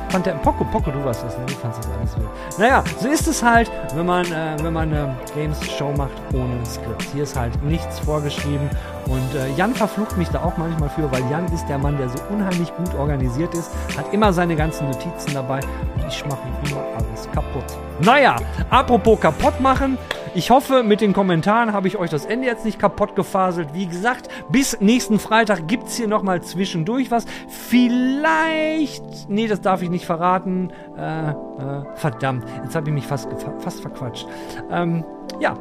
fand der Poco, Poco, du warst das, ne? Du fandest das alles wild. Naja, so ist es halt, wenn man, äh, wenn man eine Games-Show macht ohne Skript. Hier ist halt nichts vorgeschrieben. Und äh, Jan verflucht mich da auch manchmal für, weil Jan ist der Mann, der so unheimlich gut organisiert ist, hat immer seine ganzen Notizen dabei und ich mache immer alles kaputt. Naja, apropos kaputt machen. Ich hoffe, mit den Kommentaren habe ich euch das Ende jetzt nicht kaputt gefaselt. Wie gesagt, bis nächsten Freitag gibt es hier nochmal zwischendurch was. Vielleicht. Nee, das darf ich nicht verraten. Äh, äh, verdammt, jetzt habe ich mich fast, fast verquatscht. Ähm, ja,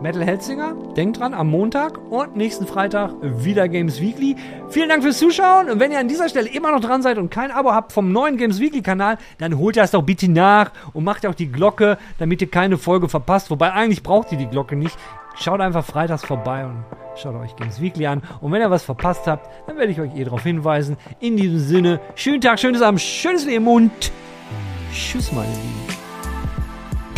Metal Helsinger. Denkt dran, am Montag und nächsten Freitag wieder Games Weekly. Vielen Dank fürs Zuschauen. Und wenn ihr an dieser Stelle immer noch dran seid und kein Abo habt vom neuen Games Weekly Kanal, dann holt das doch bitte nach und macht auch die Glocke, damit ihr keine Folge verpasst. Wobei eigentlich braucht ihr die Glocke nicht. Schaut einfach freitags vorbei und schaut euch Games Weekly an. Und wenn ihr was verpasst habt, dann werde ich euch eh darauf hinweisen. In diesem Sinne, schönen Tag, schönes Abend, schönes Leben und tschüss, meine Lieben.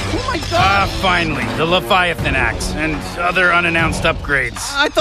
Oh my god! Ah, finally, the Leviathan axe and other unannounced upgrades. I thought